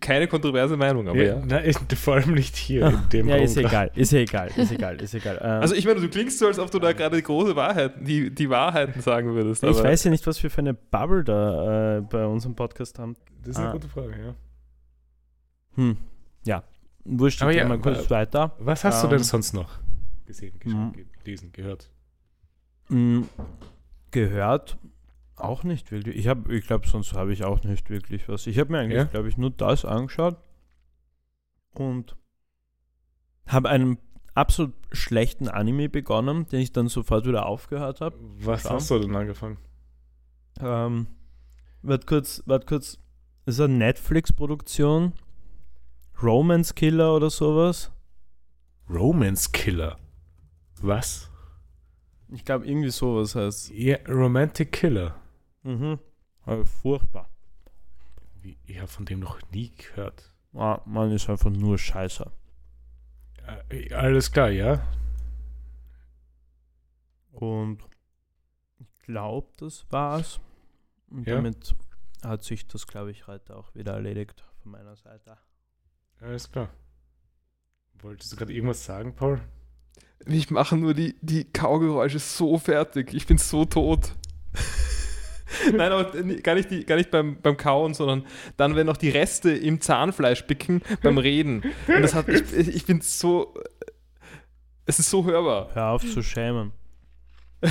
Keine kontroverse Meinung, aber ja. Na, ich, vor allem nicht hier in dem ja, Raum ist egal, ist ja egal, ist egal, ist egal. Ähm, Also ich meine, du klingst so, als ob du da gerade die große Wahrheit, die, die Wahrheiten sagen würdest. ich weiß ja nicht, was wir für eine Bubble da äh, bei unserem Podcast haben. Das ist eine Ah. gute Frage, ja. Hm, ja. Wurscht, ich ja, mal kurz weiter. Was hast du Ähm, denn sonst noch gesehen, geschaut, Mhm. gelesen, gehört? Hm, gehört auch nicht wirklich. Ich habe, ich glaube, sonst habe ich auch nicht wirklich was. Ich habe mir eigentlich, Ja? glaube ich, nur das angeschaut und habe einen absolut schlechten Anime begonnen, den ich dann sofort wieder aufgehört habe. Was Schau. hast du denn angefangen? Ähm, warte kurz, warte kurz. Das ist eine Netflix-Produktion. Romance Killer oder sowas. Romance Killer. Was? Ich glaube, irgendwie sowas heißt. Ja, Romantic Killer. Mhm. Aber furchtbar. Wie, ich habe von dem noch nie gehört. Ah, man ist einfach nur scheiße. Äh, alles klar, ja. Und ich glaube, das war's. Und Ja. damit hat sich das, glaube ich, heute auch wieder erledigt von meiner Seite. Alles klar. Wolltest du gerade irgendwas sagen, Paul? Ich mache nur die, die Kaugeräusche so fertig. Ich bin so tot. Nein, aber gar nicht, die, gar nicht beim, beim Kauen, sondern dann, wenn noch die Reste im Zahnfleisch bicken beim Reden. Und das hat, ich, ich bin so. Es ist so hörbar. Hör auf zu schämen.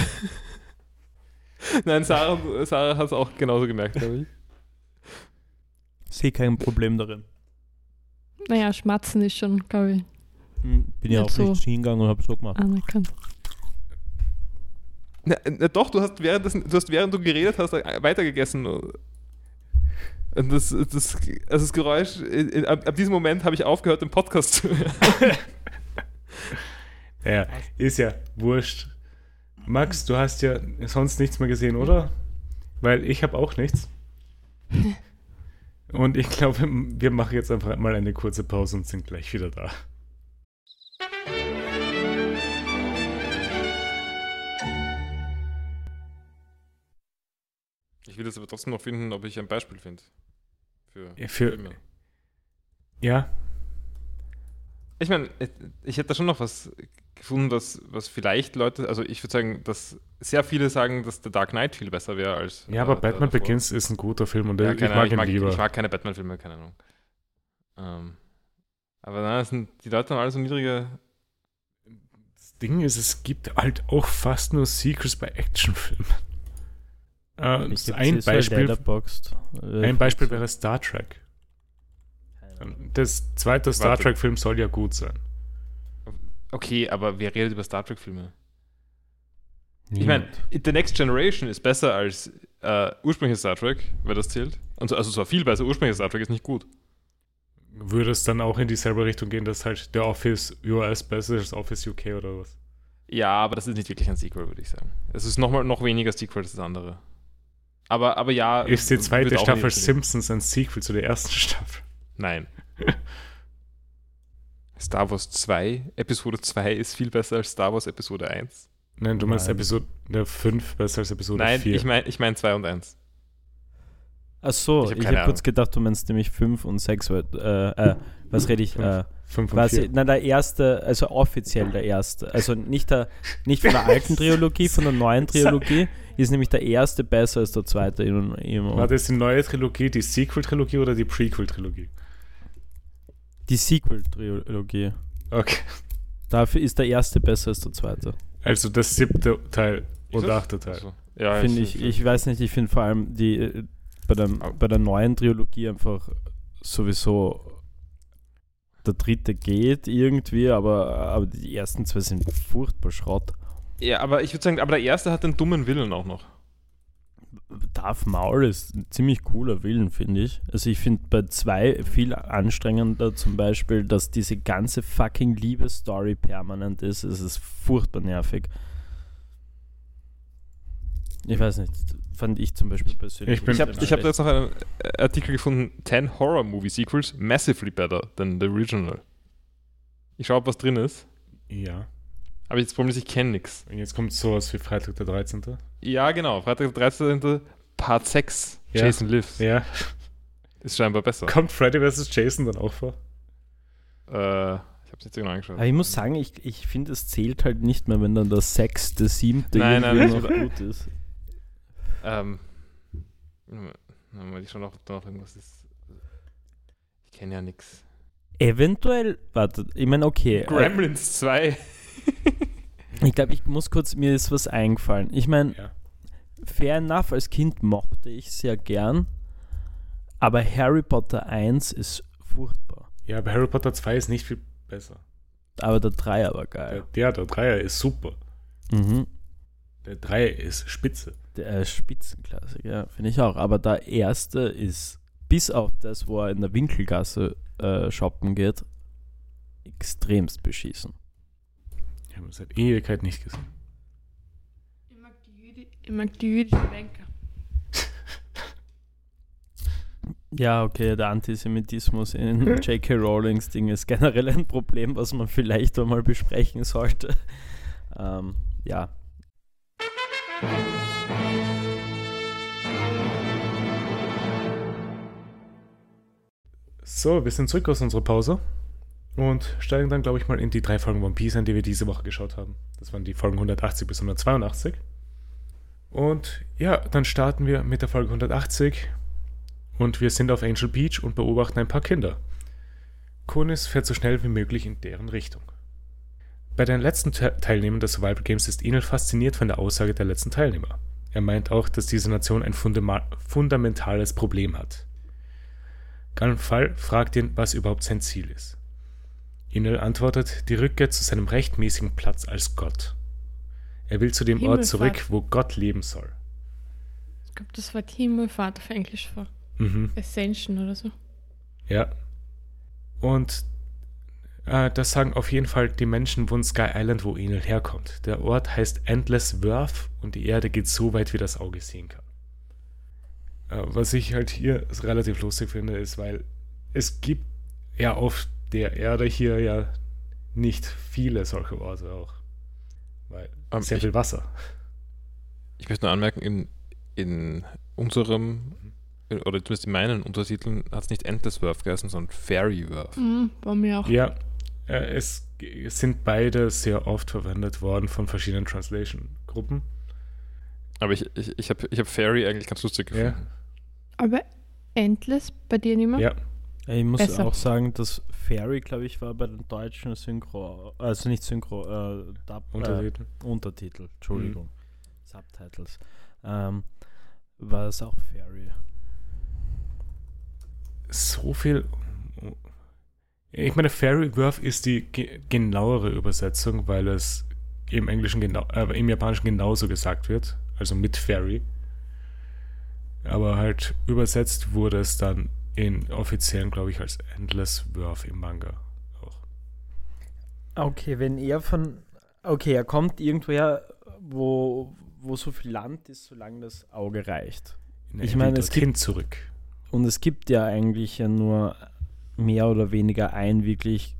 Nein, Sarah, Sarah hat es auch genauso gemerkt, glaube ich. Sehe kein Problem darin. Naja, Schmatzen ist schon, glaube ich, Hm, Bin ja auch so. nicht hingegangen und habe so gemacht. anerkannt. Na, na doch, du hast, während du hast während du geredet hast, weitergegessen. Und das, das, also das Geräusch, äh, ab, ab diesem Moment habe ich aufgehört, den Podcast zu hören. Ja, ist ja wurscht. Max, du hast ja sonst nichts mehr gesehen, oder? Weil ich habe auch nichts. Und ich glaube, wir machen jetzt einfach mal eine kurze Pause und sind gleich wieder da. Ich will jetzt aber trotzdem noch finden, ob ich ein Beispiel finde. Für, Ja, für- Filme. Ja, Ich meine, ich hätte da schon noch was gefunden, was, was vielleicht Leute, also ich würde sagen, dass sehr viele sagen, dass The Dark Knight viel besser wäre als. ja, aber äh, Batman davor. Begins ist ein guter Film und Ja, ich keine mag ich, ihn mag, lieber. ich mag keine Batman-Filme, keine Ahnung. Ähm, aber nein, es sind, die Leute haben alle so niedrige. Das Ding ist, es gibt halt auch fast nur Secrets bei Actionfilmen. Äh, ein Beispiel. Äh, ein Beispiel wäre Star Trek. Das zweite Star. Trek-Film soll ja gut sein. Okay, aber wer redet über Star Trek-Filme? Ich meine, The Next Generation ist besser als äh, ursprüngliches Star Trek, wer das zählt. Und so, also zwar viel besser, ursprüngliches Star Trek ist nicht gut. Würde es dann auch in dieselbe Richtung gehen, dass halt der Office US besser ist als Office UK oder was? Ja, aber das ist nicht wirklich ein Sequel, würde ich sagen. Es ist noch, mal, noch weniger Sequel als das andere. Aber, aber ja. Ist die zweite Staffel. Simpsons ein Sequel zu der ersten Staffel? Nein. Star Wars 2, Episode 2 ist viel besser als Star Wars Episode 1. Nein, du meinst Nein. Episode 5 besser als Episode Nein, 4. ich meine ich mein 2 und 1. Ach so, Ich hab habe kurz Ahnung. gedacht, du meinst nämlich 5 und 6. Äh, äh, was rede ich? Fünf. Äh, 5 und quasi, 4. nein, der erste, also offiziell der erste. Also nicht, der, nicht von der alten Trilogie, von der neuen Trilogie ist nämlich der erste besser als der zweite. Im, im, War das die neue Trilogie, die Sequel-Trilogie oder die Prequel-Trilogie? Die Sequel-Trilogie. Okay. Dafür ist der erste besser als der zweite. Also das siebte Teil und das? achte Teil. Also, ja, Finde ich, ich weiß nicht, ich finde vor allem die äh, bei der, bei der neuen Trilogie einfach sowieso der dritte geht irgendwie, aber, aber die ersten zwei sind furchtbar Schrott. Ja, aber ich würde sagen, aber der erste hat den dummen Willen auch noch. Darth Maul ist ein ziemlich cooler Willen, finde ich. Also ich finde bei zwei viel anstrengender zum Beispiel, dass diese ganze fucking Liebesstory permanent ist. Es ist furchtbar nervig. Ich weiß nicht, fand ich zum Beispiel persönlich. Ich bin- Ich habe hab jetzt noch einen äh, Artikel gefunden: 10 Horror Movie Sequels massively better than the original. Ich schaue, ob was drin ist. Ja. Aber jetzt Problem ist, ich kenne nichts. Und jetzt kommt sowas wie Freitag der 13. Ja, genau. Freitag der 13. Part 6. Ja. Jason Lives. Ja. Ist scheinbar besser. Kommt Freddy vs. Jason dann auch vor? Äh, ich habe es jetzt genau angeschaut. Aber ich muss sagen, ich, ich finde, es zählt halt nicht mehr, wenn dann der sechste, siebte Nein, nein, nein. noch gut ist. Ähm, Moment, ich schau noch, noch irgendwas ist. Ich kenne ja nichts. Eventuell, warte, ich meine, okay. Äh, Gremlins 2. ich glaube, ich muss kurz, mir ist was eingefallen. Ich meine, Ja. fair enough, als Kind mochte ich sehr gern, aber Harry Potter 1 ist furchtbar. Ja, aber Harry Potter 2 ist nicht viel besser. Aber der Dreier war Der, geil. der, der Dreier ist super. Mhm. Der Dreier ist spitze. Der Spitzenklasse, ja, finde ich auch. Aber der erste ist, bis auf das, wo er in der Winkelgasse äh, shoppen geht, extremst beschissen. Ich habe seit Ewigkeit nicht gesehen. Ich mag die, Jüdi, ich mag die jüdischen Banker. Ja, okay, der Antisemitismus in J.K. Rowlings Ding ist generell ein Problem, was man vielleicht einmal besprechen sollte. Ähm, ja. So, wir sind zurück aus unserer Pause und steigen dann, glaube ich, mal in die drei Folgen One Piece ein, die wir diese Woche geschaut haben. Das waren die Folgen 180 bis 182. Und ja, dann starten wir mit der Folge 180 und wir sind auf Angel Beach und beobachten ein paar Kinder. Konis fährt so schnell wie möglich in deren Richtung. Bei den letzten Te Teilnehmern des Survival Games ist Enel fasziniert von der Aussage der letzten Teilnehmer. Er meint auch, dass diese Nation ein fundama fundamentales Problem hat. Ganfall fragt ihn, was überhaupt sein Ziel ist. Enel antwortet, die Rückkehr zu seinem rechtmäßigen Platz als Gott. Er will zu dem Ort zurück, wo Gott leben soll. Ich glaube, das Wort Himmelfahrt auf Englisch vor. Mhm. Ascension oder so. Ja. Und äh, das sagen auf jeden Fall die Menschen von Sky Island, wo Enel herkommt. Der Ort heißt Endless Worth und die Erde geht so weit, wie das Auge sehen kann. Äh, was ich halt hier relativ lustig finde, ist, weil es gibt ja auf der Erde hier ja nicht viele solche Orte auch. Weil Ähm, sehr ich- viel Wasser. Ich möchte nur anmerken, in, in unserem, in- oder zumindest in meinen Untertiteln, hat es nicht Endless Worth geheißen, sondern Fairy Worth. Mhm, bei mir auch. Ja, äh, es g- sind beide sehr oft verwendet worden von verschiedenen Translation-Gruppen. Aber ich, ich, ich habe ich hab Fairy eigentlich ganz lustig Ja. gefunden. Aber Endless bei dir nicht mehr? Ja, Ich muss Besser. auch sagen, dass Fairy, glaube ich, war bei den deutschen Synchro, also nicht Synchro, äh, Dub, Untertitel. Äh, Untertitel, Entschuldigung, Subtitles, ähm, war es auch Fairy. so viel. Ich meine, Fairy Worth ist die ge genauere Übersetzung, weil es im Englischen genau, äh, im Japanischen genauso gesagt wird, also mit Fairy. Aber halt übersetzt wurde es dann in offiziellen, glaube ich, als Endless Worth im Manga auch. Okay, wenn er von, okay, er kommt irgendwoher, wo, wo so viel Land ist, solange das Auge reicht. In Ich meine, es dorthin zurück. Und es gibt ja eigentlich ja nur mehr oder weniger ein wirklich,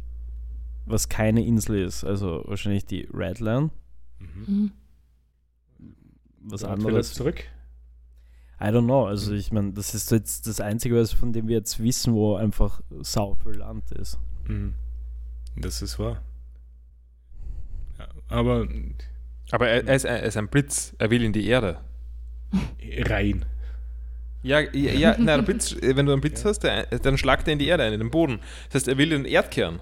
was keine Insel ist. Also wahrscheinlich die Redland. Mhm. Mhm. Was er anderes. zurück. I don't know. Also ich meine, das ist jetzt das Einzige, was von dem wir jetzt wissen, wo einfach sau viel Land ist. Mhm. Das ist wahr. Ja, aber Aber er, er, ist, ein- er ist ein Blitz, er will in die Erde. rein. Ja, ja, ja nein, der Blitz, wenn du einen Blitz hast, der, dann schlagt er in die Erde ein, in den Boden. Das heißt, er will den Erdkern.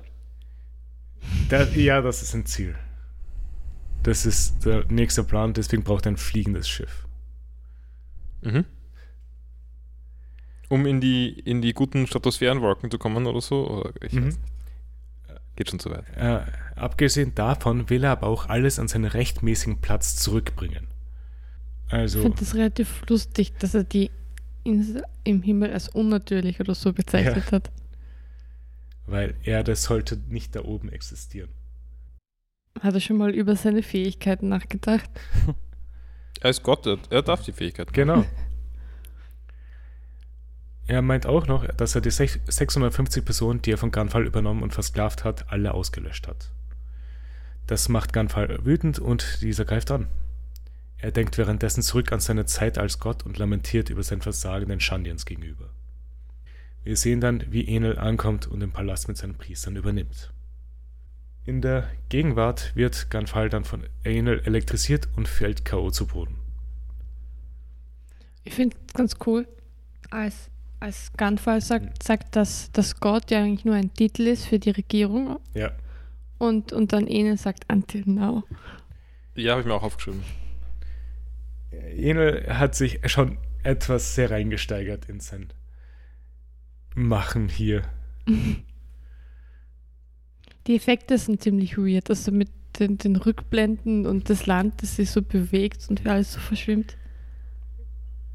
Da, ja, das ist ein Ziel. Das ist der nächste Plan, deswegen braucht er ein fliegendes Schiff. Mhm. Um in die, in die guten Stratosphärenwolken zu kommen oder so. Oder ich Mhm. weiß nicht. Geht schon zu weit. Äh, abgesehen davon will er aber auch alles an seinen rechtmäßigen Platz zurückbringen. Ich Also, finde das relativ lustig, dass er die Insel im Himmel als unnatürlich oder so bezeichnet Ja. hat. weil Erde sollte nicht da oben existieren. Hat er schon mal über seine Fähigkeiten nachgedacht? Er ist Gott, er, darf die Fähigkeit. Genau. Er meint auch noch, dass er die sech- 650 Personen, die er von Gunfall übernommen und versklavt hat, alle ausgelöscht hat. Das macht Gunfall wütend und dieser greift an. Er denkt währenddessen zurück an seine Zeit als Gott und lamentiert über sein Versagen den Shandians gegenüber. Wir sehen dann, wie Enel ankommt und den Palast mit seinen Priestern übernimmt. In der Gegenwart wird Gunfall dann von Enel elektrisiert und fällt K.O. zu Boden. Ich finde es ganz cool, als, als Gunfall sagt, sagt dass, dass Gott ja eigentlich nur ein Titel ist für die Regierung Ja, und, und dann Enel sagt Until now. Ja, habe ich mir auch aufgeschrieben. Enel hat sich schon etwas sehr reingesteigert in sein Machen hier. Die Effekte sind ziemlich weird, also mit den, den Rückblenden und das Land, das sich so bewegt und wie alles so verschwimmt.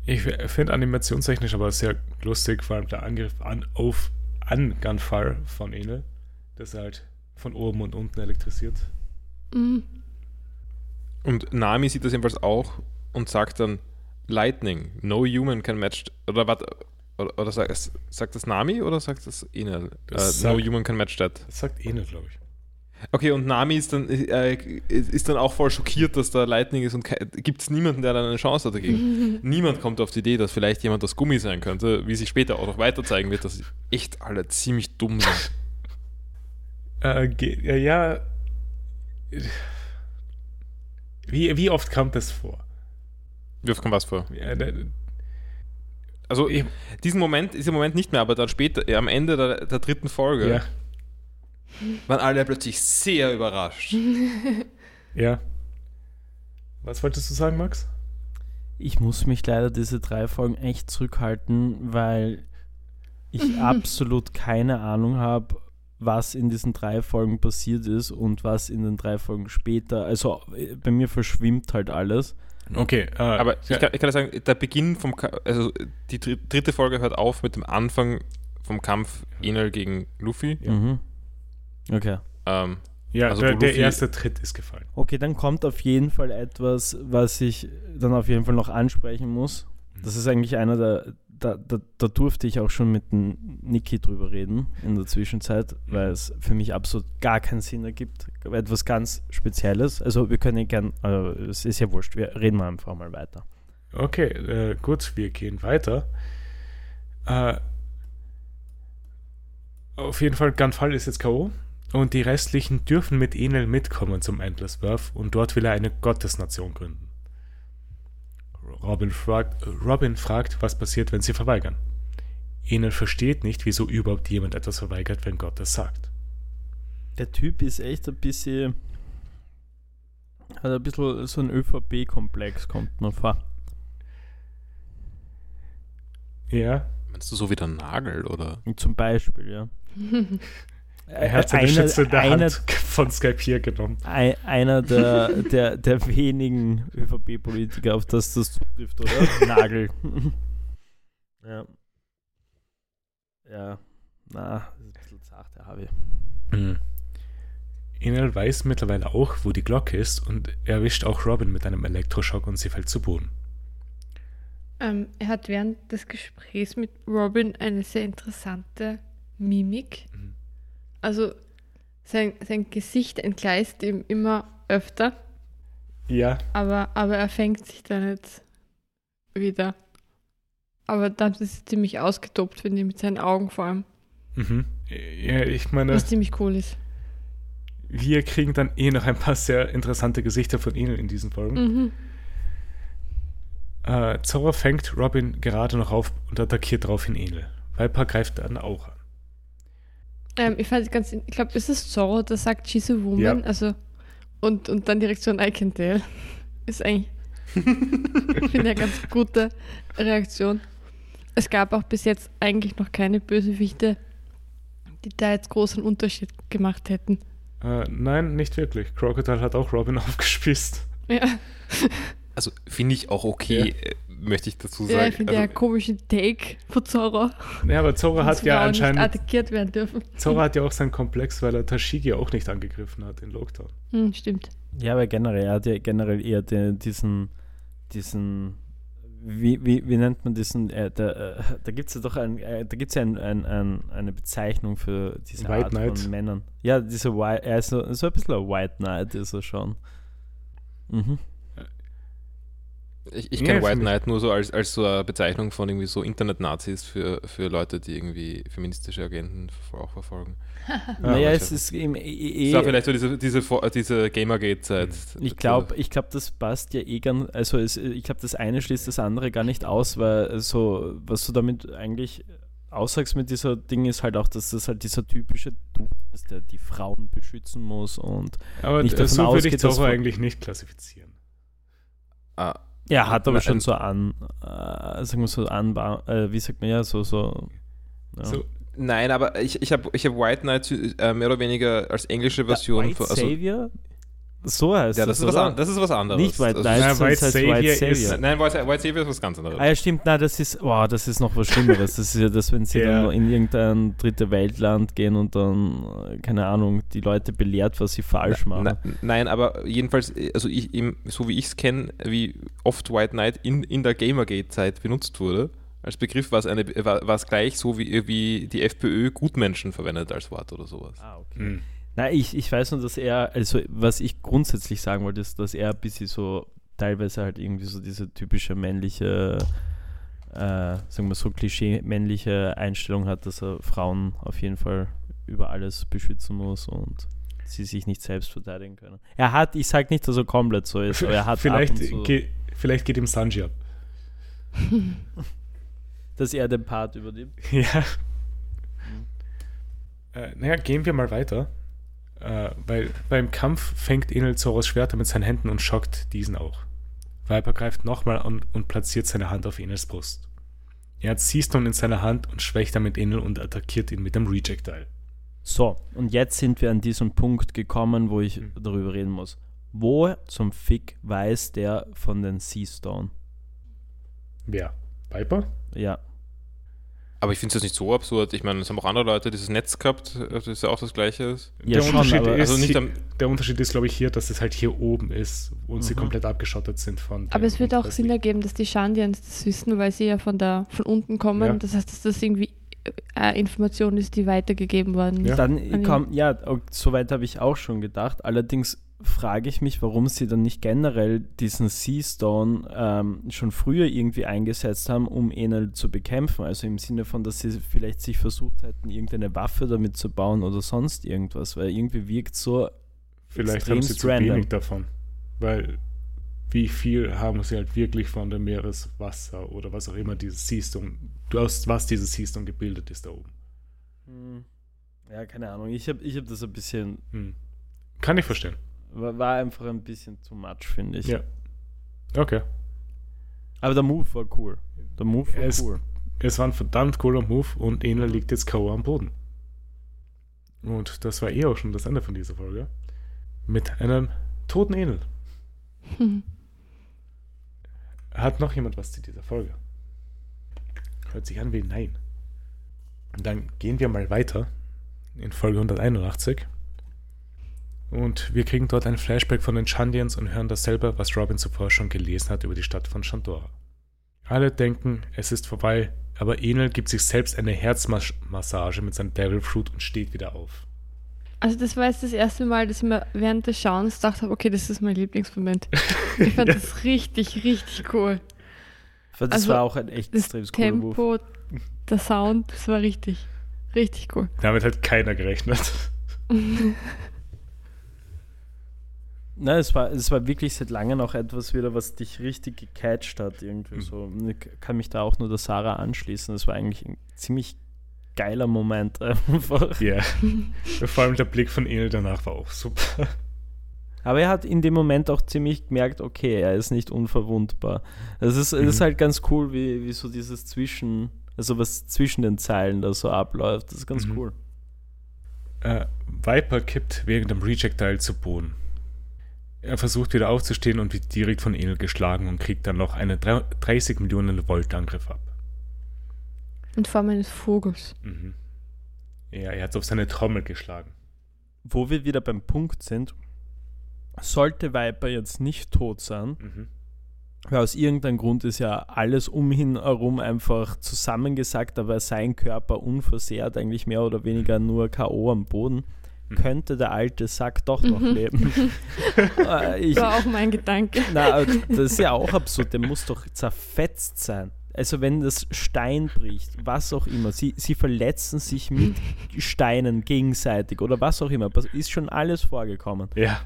Ich finde animationstechnisch aber sehr lustig, vor allem der Angriff an auf an Gunfire von Enel, das er halt von oben und unten elektrisiert. Mhm. Und Nami sieht das jedenfalls auch und sagt dann, Lightning, no human can match, oder was, oder, oder sagt, sagt das Nami oder sagt das Enel? Das Uh, no sagt- human can match that. Das sagt Enel, glaube ich. Okay, und Nami ist dann, äh, ist dann auch voll schockiert, dass da Lightning ist und gibt es niemanden, der dann eine Chance hat dagegen. Niemand kommt auf die Idee, dass vielleicht jemand das Gummi sein könnte, wie sich später auch noch weiter zeigen wird, dass sie echt alle ziemlich dumm sind. Äh, ge- ja, ja. Wie, wie oft kommt das vor? Wie oft kommt was vor? Ja, da- Also, Ich- diesen Moment, dieser Moment nicht mehr, aber dann später, äh, am Ende der, der dritten Folge, ja, waren alle plötzlich sehr überrascht. ja. Was wolltest du sagen, Max? Ich muss mich leider diese drei Folgen echt zurückhalten, weil ich absolut keine Ahnung habe, was in diesen drei Folgen passiert ist und was in den drei Folgen später. Also äh, bei mir verschwimmt halt alles. Okay, äh, Aber ja, ich, kann, ich kann ja sagen, der Beginn vom, Ka also die dr- dritte Folge hört auf mit dem Anfang vom Kampf Enel gegen Luffy. Ja. Mhm. Okay. Ähm, ja also der, der erste Tritt ist gefallen. Okay, dann kommt auf jeden Fall etwas, was ich dann auf jeden Fall noch ansprechen muss. Das ist eigentlich einer der, da, da, da durfte ich auch schon mit dem Niki drüber reden in der Zwischenzeit, weil es für mich absolut gar keinen Sinn ergibt. Etwas ganz Spezielles. Also wir können gern, äh, es ist ja wurscht, wir reden mal einfach mal weiter. Okay, äh, gut, wir gehen weiter. Äh, auf jeden Fall, Gunfall ist jetzt K.O. Und die restlichen dürfen mit Enel mitkommen zum Endless Birth und dort will er eine Gottesnation gründen. Robin fragt, Robin fragt, was passiert, wenn sie verweigern. Enel versteht nicht, wieso überhaupt jemand etwas verweigert, wenn Gott es sagt. Der Typ ist echt ein bisschen, hat ein bisschen so ein ÖVP-Komplex, kommt mir vor. Ja, meinst du so wie der Nagel, oder? Zum Beispiel, ja. er hat seine Einer- Schütze in der einer- Hand von Skype hier genommen. Ei- einer der, der, der wenigen ÖVP-Politiker, auf das das zutrifft, oder? Nagel. ja. Ja. Na, das ist ein bisschen zart, der Harvey. Mhm. Enel weiß mittlerweile auch, wo die Glocke ist und erwischt auch Robin mit einem Elektroschock und sie fällt zu Boden. Ähm, er hat während des Gesprächs mit Robin eine sehr interessante Mimik. Mhm. Also sein, sein Gesicht entgleist ihm immer öfter, Ja, aber, aber er fängt sich dann jetzt wieder. Aber dann ist es ziemlich ausgetobt, finde ich, mit seinen Augen vor allem. mhm. ja ich meine, Was ziemlich cool ist. wir kriegen dann eh noch ein paar sehr interessante Gesichter von Enel in diesen Folgen. Mhm. Äh, Zora fängt Robin gerade noch auf und attackiert daraufhin Enel. Viper greift dann auch an. Ähm, ich fand ganz, ich glaube, ist es Zorro, der sagt She's a Woman, Ja. also und, und dann direkt so ein I can tell. Ist eigentlich, ich finde eine ganz gute Reaktion. Es gab auch bis jetzt eigentlich noch keine Bösewichte, die da jetzt großen Unterschied gemacht hätten. Äh, nein, nicht wirklich. Crocodile hat auch Robin aufgespießt. Ja, Also finde ich auch okay, äh, möchte ich dazu ja sagen. ich finde also, der komischen Take von Zorro. Ja, aber Zora hat ja Frauen nicht anscheinend. attackiert werden dürfen. Zora hat ja auch seinen Komplex, weil er Tashigi auch nicht angegriffen hat in Lockdown. Hm, stimmt. Ja, aber generell, er hat ja generell eher den, diesen, diesen, wie, wie, wie nennt man diesen, äh, der, äh, da gibt es ja doch ein, äh, da gibt's ja ein, ein, ein, eine Bezeichnung für diese White Art Knight. von Männern. Ja, diese White, er ist so, so ein bisschen ein White Knight ist er schon. Mhm. Ich ich Ja, kenne White Knight nur so als, als so eine Bezeichnung von irgendwie so Internet-Nazis für, für Leute, die irgendwie feministische Agenten auch verfolgen. naja, es ist eben eh, eh, Das war vielleicht so diese, diese, diese Gamergate-Zeit. Ich glaube, ich glaub, das passt ja eh ganz, also es, ich glaube, das eine schließt das andere gar nicht aus, weil so, was du damit eigentlich aussagst mit dieser Ding ist halt auch, dass das halt dieser typische Dude ist, der die Frauen beschützen muss und Aber Nicht davon so würde ich Zora von- eigentlich nicht klassifizieren. Ah, er hat aber schon ähm, so an, äh, sagen wir so an, äh, wie sagt man ja, so, so, ja. So, nein, aber ich, ich habe ich hab White Knight äh, mehr oder weniger als englische Version White. Also, Savior? So heißt Ja, das ist, es, was, an, das ist was anderes. Nicht White Knight, ist, sondern White es heißt Savior White ist- Savior. Nein, White, White Savior ist was ganz anderes. Ah ja, stimmt, na, das ist, wow, das ist noch was Schlimmeres. Das ist ja das, wenn sie Ja. dann in irgendein dritte Weltland gehen und dann, äh, keine Ahnung, die Leute belehrt, was sie falsch machen. Na, nein, aber jedenfalls, also ich, im- so wie ich es kenne, wie oft White Knight in, in der Gamergate-Zeit benutzt wurde, als Begriff war es, eine, war, war es gleich so, wie, wie die FPÖ Gutmenschen verwendet als Wort oder sowas. Ah, okay. Hm. Na, ich, ich weiß nur, dass er, also was ich grundsätzlich sagen wollte, ist, dass er ein bisschen so teilweise halt irgendwie so diese typische männliche, äh, sagen wir so Klischee männliche Einstellung hat, dass er Frauen auf jeden Fall über alles beschützen muss und sie sich nicht selbst verteidigen können. Er hat, ich sage nicht, dass er komplett so ist, aber er hat vielleicht, zu, ge vielleicht geht ihm Sanji ab. dass er den Part übernimmt. Ja. Äh, naja, gehen wir mal weiter. Äh, weil beim Kampf fängt Enel Zoros Schwerter mit seinen Händen und schockt diesen auch. Viper greift nochmal an und platziert seine Hand auf Enels Brust. Er hat Seastone in seiner Hand und schwächt damit Enel und attackiert ihn mit dem Rejectile. So, und jetzt sind wir an diesem Punkt gekommen, wo ich Mhm. darüber reden muss. Wo zum Fick weiß der von den Seastone? Wer? Viper? Ja. Aber ich finde es jetzt nicht so absurd. Ich meine, es haben auch andere Leute dieses Netz gehabt, äh, das ist ja auch das Gleiche ist. Ja, der, schon, Unterschied aber- ist, also nicht hier- am- der Unterschied ist, glaube ich, hier, dass es halt hier oben ist und sie Mhm. komplett abgeschottet sind von. Aber es wird auch. Sinn ergeben, dass die Shandians das wissen, weil sie ja von, da, von unten kommen. Ja. Das heißt, dass das irgendwie äh, Information ist, die weitergegeben worden Ja. ist. Dann ihn. komm, ja, soweit habe ich auch schon gedacht. Allerdings frage ich mich, warum sie dann nicht generell diesen Seastone ähm, schon früher irgendwie eingesetzt haben, um Enel zu bekämpfen. Also im Sinne von, dass sie vielleicht sich versucht hätten, irgendeine Waffe damit zu bauen oder sonst irgendwas, weil irgendwie wirkt so Vielleicht haben sie extremst zu random. wenig davon. Weil wie viel haben sie halt wirklich von dem Meereswasser oder was auch immer dieses Seastone, du aus was dieses Seastone gebildet ist da oben. Hm. Ja, keine Ahnung. Ich habe ich hab das ein bisschen, Hm. Kann ich verstehen. War, einfach ein bisschen too much, finde ich. Ja. Okay. Aber der Move war cool. Der Move war Es- cool. Es war ein verdammt cooler Move und Enel liegt jetzt K.O. am Boden. Und das war eh auch schon das Ende von dieser Folge. Mit einem toten Enel. Hm. Hat noch jemand was zu dieser Folge? Hört sich an wie Nein. Dann gehen wir mal weiter in Folge 181. Und wir kriegen dort ein Flashback von den Chandians und hören dasselbe, was Robin zuvor schon gelesen hat über die Stadt von Chandora. Alle denken, es ist vorbei, aber Enel gibt sich selbst eine Herzmassage mit seinem Devil Fruit und steht wieder auf. Also das war jetzt das erste Mal, dass ich mir während des Schauens gedacht habe, okay, das ist mein Lieblingsmoment. Ich fand Ja. das richtig, richtig cool. Das also, war auch ein echt Das extrem cooler Move. Tempo, der Sound, das war richtig, richtig cool. Damit hat keiner gerechnet. Nein, es war, es war wirklich seit langem auch etwas wieder, was dich richtig gecatcht hat. Irgendwie Mhm. so. Ich kann mich da auch nur der Sarah anschließen. Das war eigentlich ein ziemlich geiler Moment einfach. Ja. Vor allem der Blick von Enel danach war auch super. Aber er hat in dem Moment auch ziemlich gemerkt, okay, er ist nicht unverwundbar. Das ist, das ist Mhm. halt ganz cool, wie, wie so dieses Zwischen, also was zwischen den Zeilen da so abläuft. Das ist ganz Mhm. cool. Äh, Viper kippt wegen dem Rejectile zu Boden. Er versucht wieder aufzustehen und wird direkt von Enel geschlagen und kriegt dann noch einen 30 Millionen Volt Angriff ab. In Form eines Vogels. Mhm. Ja, er hat auf seine Trommel geschlagen. Wo wir wieder beim Punkt sind, sollte Viper jetzt nicht tot sein, Mhm. weil aus irgendeinem Grund ist ja alles um ihn herum einfach zusammengesackt, aber sein Körper unversehrt, eigentlich mehr oder weniger nur K.O. am Boden. Könnte der alte Sack doch noch Mhm. leben. Äh, ich, War auch mein Gedanke. na, das ist ja auch absurd, der muss doch zerfetzt sein. Also wenn das Stein bricht, was auch immer, sie, sie verletzen sich mit Steinen gegenseitig oder was auch immer, ist schon alles vorgekommen. Ja.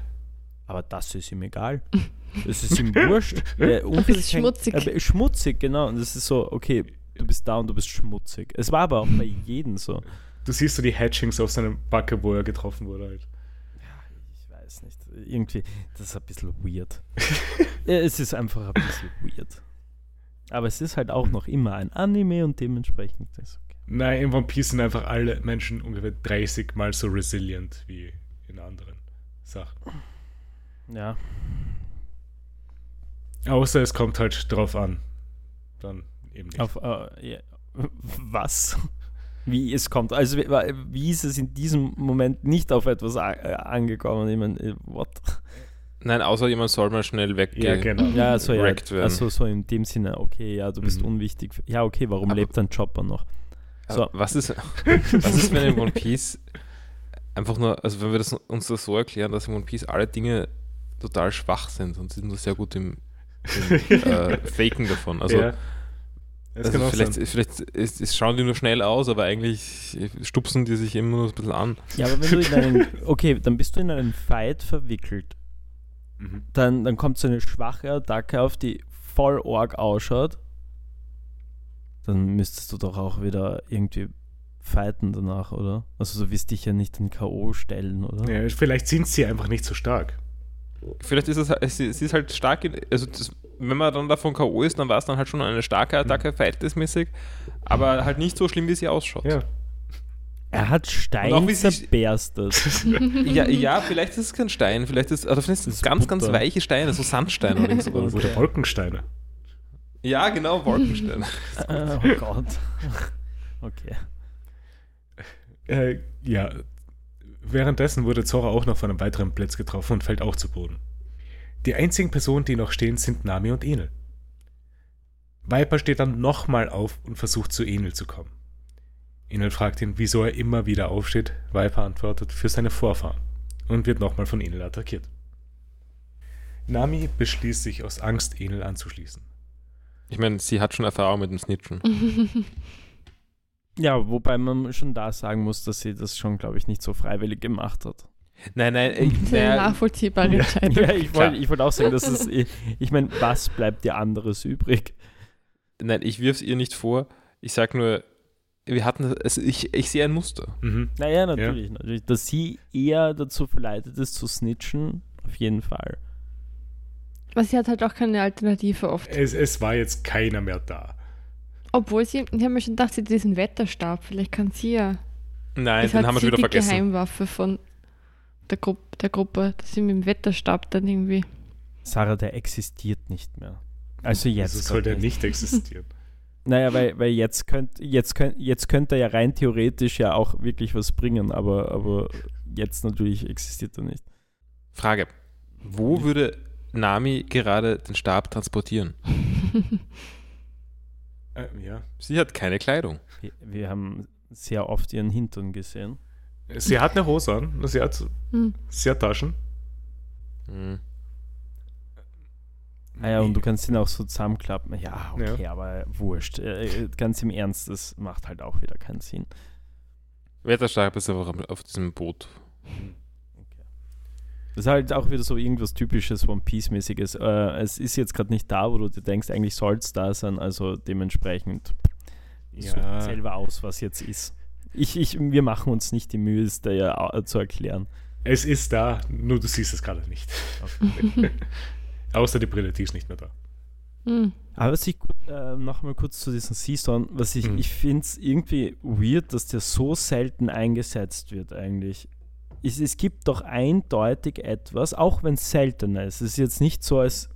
Aber das ist ihm egal. Das ist ihm wurscht. Der Unfall bist ist schmutzig. äh, schmutzig, genau. Und das ist so, okay, du bist da und du bist schmutzig. Es war aber auch bei jedem so. Du siehst so die Hatchings auf seinem Backe, wo er getroffen wurde halt. Ich weiß nicht. Irgendwie, das ist ein bisschen weird. Ja, es ist einfach ein bisschen weird. Aber es ist halt auch noch immer ein Anime und dementsprechend ist okay. Nein, in One Piece sind einfach alle Menschen ungefähr 30 mal so resilient wie in anderen Sachen. Ja. Außer es kommt halt drauf an. Dann eben nicht. Auf, äh, ja. Was? Wie es kommt. Also, wie, ist es in diesem Moment nicht auf etwas äh, angekommen? Ich meine, äh, what? Nein, außer jemand soll mal schnell ja, weggehen. genau. Ja, so, ja. Werden. Also, so in dem Sinne, okay, ja, du bist Mhm. unwichtig. Ja, okay, warum Aber- lebt dein Chopper noch? So. Was ist, was ist, wenn in One Piece einfach nur, also wenn wir das, uns das so erklären, dass in One Piece alle Dinge total schwach sind und sind nur sehr gut im, im äh, Faken davon. Also, ja. Das also vielleicht, vielleicht ist, ist, schauen die nur schnell aus, aber eigentlich stupsen die sich immer nur ein bisschen an. Ja, aber wenn du in einen, okay, dann bist du in einen Fight verwickelt. Mhm. Dann, dann kommt so eine schwache Attacke auf, die voll org ausschaut. Dann müsstest du doch auch wieder irgendwie fighten danach, oder? Also so wirst dich ja nicht in K.O. stellen, oder? Ja, vielleicht sind sie einfach nicht so stark. Vielleicht ist es, halt- sie, sie ist halt stark, in, also das, wenn man dann davon K.O. ist, dann war es dann halt schon eine starke Attacke, verhältnismäßig, aber halt nicht so schlimm, wie sie ausschaut. Ja. Er hat Stein Und auch wie zerberstet. Ja, ja, vielleicht ist es kein Stein, vielleicht ist, oder vielleicht sind es ist ganz, ganz weiche Steine, so Sandsteine oder sowas. Oder Wolkensteine. Ja, genau, Wolkensteine. oh Gott. Okay. Äh, ja. Währenddessen wurde Zora auch noch von einem weiteren Blitz getroffen und fällt auch zu Boden. Die einzigen Personen, die noch stehen, sind Nami und Enel. Viper steht dann nochmal auf und versucht zu Enel zu kommen. Enel fragt ihn, wieso er immer wieder aufsteht. Viper antwortet, für seine Vorfahren und wird nochmal von Enel attackiert. Nami beschließt sich aus Angst, Enel anzuschließen. Ich meine, sie hat schon Erfahrung mit dem Snitchen. Ja, wobei man schon da sagen muss, dass sie das schon, glaube ich, nicht so freiwillig gemacht hat. Nein, nein, äh, ist eine nachvollziehbare Ja. Entscheidung. Ja, ich wollte ich wollt auch sagen, dass es, ich, ich meine, was bleibt dir anderes übrig? nein, ich wirf es ihr nicht vor. Ich sag nur, wir hatten, also ich, ich sehe ein Muster. Mhm. Naja, natürlich, natürlich. Dass sie eher dazu verleitet ist zu snitchen, auf jeden Fall. Aber sie hat halt auch keine Alternative oft. Es, es war jetzt keiner mehr da. Obwohl sie, ich habe mir schon gedacht, sie hat diesen Wetterstab. Vielleicht kann sie ja. Nein, ist den halt haben wir sie schon wieder die vergessen. Geheimwaffe von der, Grupp, der Gruppe, dass sie mit dem Wetterstab dann irgendwie. Sarah, der existiert nicht mehr. Also jetzt. Also soll der nicht existieren. Naja, weil, weil jetzt könnte jetzt könnt, jetzt könnte er ja rein theoretisch ja auch wirklich was bringen, aber, aber jetzt natürlich existiert er nicht. Frage: Wo würde Nami gerade den Stab transportieren? äh, ja. Sie hat keine Kleidung. Wir, wir haben sehr oft ihren Hintern gesehen. Sie hat eine Hose an, sie hat, Hm. sie hat Taschen. Hm. Ah ja, und du kannst ihn auch so zusammenklappen. Ja, okay, Ja. aber wurscht. Äh, ganz im Ernst, das macht halt auch wieder keinen Sinn. Wetterstab ist einfach auf diesem Boot. Das ist halt auch wieder so irgendwas typisches One Piece-mäßiges. Äh, es ist jetzt gerade nicht da, wo du dir denkst, eigentlich soll es da sein, also dementsprechend Ja. selber aus, was jetzt ist. Ich, ich, wir machen uns nicht die Mühe, es dir au- zu erklären. Es ist da, nur du siehst es gerade nicht. Außer die Brille, die ist nicht mehr da. Hm. Aber was ich äh, nochmal kurz zu diesem Season, was ich, Mhm. ich finde es irgendwie weird, dass der so selten eingesetzt wird eigentlich. Es, es gibt doch eindeutig etwas, auch wenn es seltener ist. Es ist jetzt nicht so, als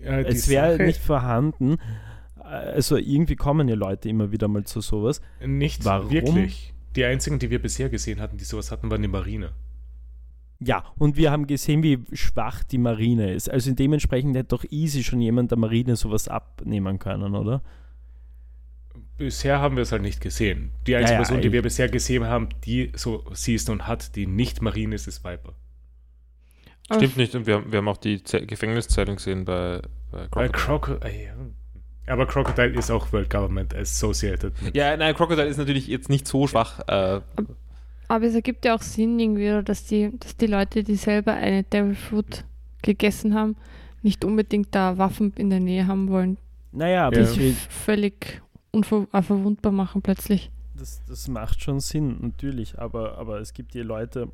Äh, die es wäre nicht vorhanden. Also irgendwie kommen ja Leute immer wieder mal zu sowas. Nicht Warum? wirklich. Die einzigen, die wir bisher gesehen hatten, die sowas hatten, waren die Marine. Ja, und wir haben gesehen, wie schwach die Marine ist. Also dementsprechend hätte doch easy schon jemand der Marine sowas abnehmen können, oder? Bisher haben wir es halt nicht gesehen. Die einzige Ja, ja, Person, die wir bisher gesehen haben, die so siehst und hat, die nicht Marine ist, ist Viper. Stimmt nicht, und wir, haben- wir haben auch die Ze Gefängniszeitung gesehen bei, bei Crocodile. Crocodile. Äh, ja. Aber Crocodile ist auch World Government Associated. Ja, nein, Crocodile ist natürlich jetzt nicht so schwach. Äh, Aber es ergibt ja auch Sinn irgendwie, dass die, dass die Leute, die selber eine Devil Fruit gegessen haben, nicht unbedingt da Waffen in der Nähe haben wollen, Naja, aber die Ja. sie völlig unver äh, verwundbar machen plötzlich. das, das macht schon Sinn, natürlich. Aber, aber es gibt hier Leute,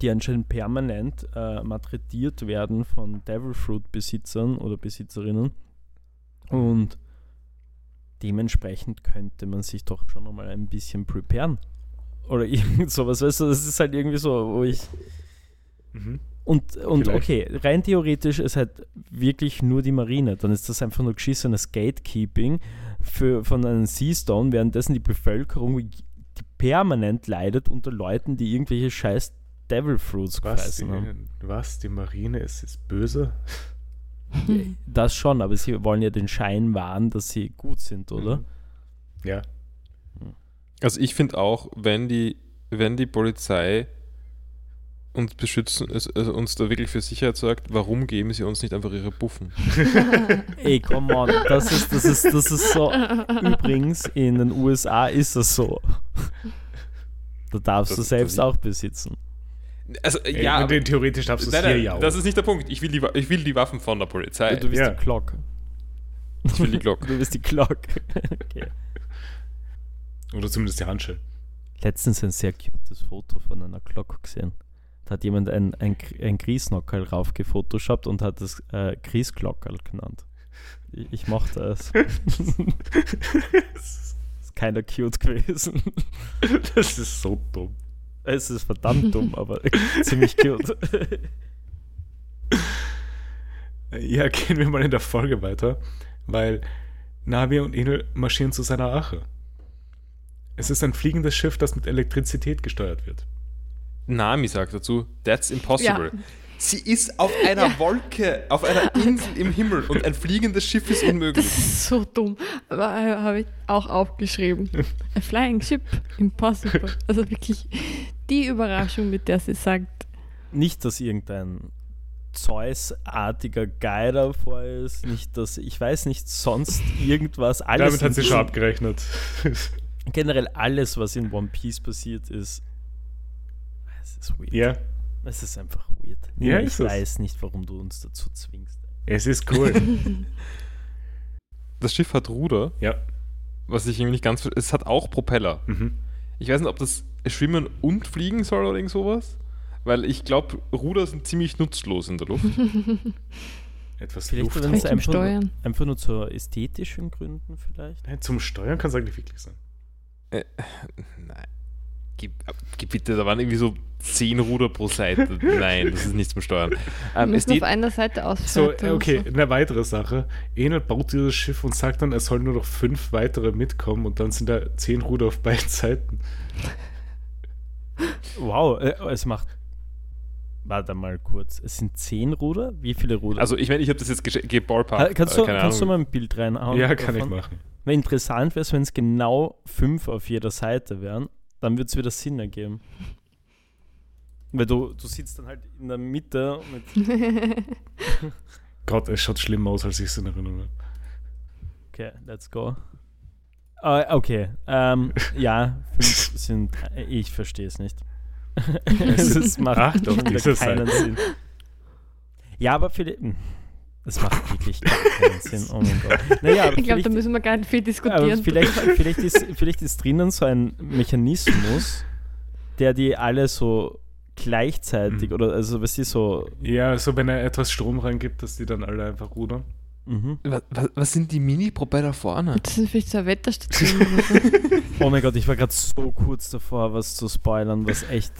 die anscheinend permanent äh, malträtiert werden von Devil Fruit Besitzern oder Besitzerinnen. Und dementsprechend könnte man sich doch schon nochmal ein bisschen preparen. Oder irgend sowas, weißt du, das ist halt irgendwie so, wo ich, Mhm. Und, und Vielleicht. okay, rein theoretisch ist halt wirklich nur die Marine. Dann ist das einfach nur geschissenes Gatekeeping für, von einem Seastone, währenddessen die Bevölkerung die permanent leidet unter Leuten, die irgendwelche scheiß Devil Fruits Was? Die, was? Die Marine ist, ist böse? Das schon, aber sie wollen ja den Schein wahren, dass sie gut sind, oder? Mhm. Ja. Also ich finde auch, wenn die, wenn die Polizei uns beschützen, also uns da wirklich für Sicherheit sorgt, warum geben sie uns nicht einfach ihre Buffen? Ey, come on, das ist, das ist, das ist so. Übrigens, in den USA ist das so. Da darfst Das- du selbst auch besitzen. Also Ey, ja, und den theoretisch darfst du es nein, hier nein, ja auch. das ist nicht der Punkt. Ich will die, ich will die Waffen von der Polizei. Du bist ja. die Glock. Ich will die Glock. Du bist die Glock. okay. Oder zumindest die Handschellen. Letztens ein sehr cutes Foto von einer Glock gesehen. Da hat jemand ein, ein, ein Griesnockerl rauf gefotoshoppt und hat es äh, Griesglockerl genannt. Ich, ich mochte es. ist keiner cute gewesen. Das ist so dumm. Es ist verdammt dumm, aber ziemlich cute. Ja, gehen wir mal in der Folge weiter, weil Navi und Enel marschieren zu seiner Ache. Es ist ein fliegendes Schiff, das mit Elektrizität gesteuert wird. Nami sagt dazu, that's impossible. Ja. Sie ist auf einer Ja. Wolke, auf einer Insel im Himmel und ein fliegendes Schiff ist Das unmöglich. ist so dumm. Aber äh, habe ich auch aufgeschrieben. A flying ship, impossible. Also wirklich die Überraschung, mit der sie sagt. Nicht, dass irgendein Zeus-artiger Guy davor ist, nicht, dass, ich weiß nicht, sonst irgendwas, alles. Damit hat sie schon abgerechnet. Generell alles, was in One Piece passiert ist, es ist weird. ja, Es ist einfach weird. Ja, ich weiß nicht, warum du uns dazu zwingst. es ist cool. Das Schiff hat Ruder, ja. was ich irgendwie nicht ganz. Es hat auch Propeller. Mhm. Ich weiß nicht, ob das schwimmen und fliegen soll oder irgend sowas. Weil ich glaube, Ruder sind ziemlich nutzlos in der Luft. Etwas Vielleicht, Luft. einfach, Steuern. einfach nur zu ästhetischen Gründen vielleicht. Nein, zum Steuern kann es eigentlich wirklich sein. Nein. Gib, gib bitte, da waren irgendwie so zehn Ruder pro Seite. Nein, das ist nichts zum Steuern. Wir Ähm, es müssen auf einer Seite ausfällt. So, äh, okay, eine weitere Sache. Enel baut dieses Schiff und sagt dann, es sollen nur noch fünf weitere mitkommen und dann sind da zehn Ruder auf beiden Seiten. Wow, äh, es macht. Warte mal kurz. Es sind zehn Ruder? Wie viele Ruder? also ich meine, ich habe das jetzt geballparkt. kannst, äh, du, keine kannst du mal ein Bild reinhauen? ja, kann ich davon? machen. Weil interessant wäre es, wenn es genau fünf auf jeder Seite wären, dann würde es wieder Sinn ergeben. Weil du, du sitzt dann halt in der Mitte mit. Gott, es schaut schlimmer aus, als ich es in Erinnerung habe. Okay, let's go. Ah, okay, ähm, ja, fünf sind. äh, Ich verstehe es nicht. es macht Ach doch, diese keinen Sinn. Ja, aber vielleicht. hm, Es macht wirklich gar keinen Sinn. Oh mein Gott. Naja, aber ich glaube, da müssen wir gar nicht viel aber diskutieren. vielleicht, vielleicht, ist, vielleicht ist drinnen so ein Mechanismus, der die alle so gleichzeitig Mhm. oder also was sie so. Ja, so wenn er etwas Strom reingibt, dass die dann alle einfach rudern. Mhm. Was, was, was sind die Mini-Propeller vorne? das ist vielleicht so eine Wetterstation. Oh mein Gott, ich war gerade so kurz davor, was zu spoilern, was echt.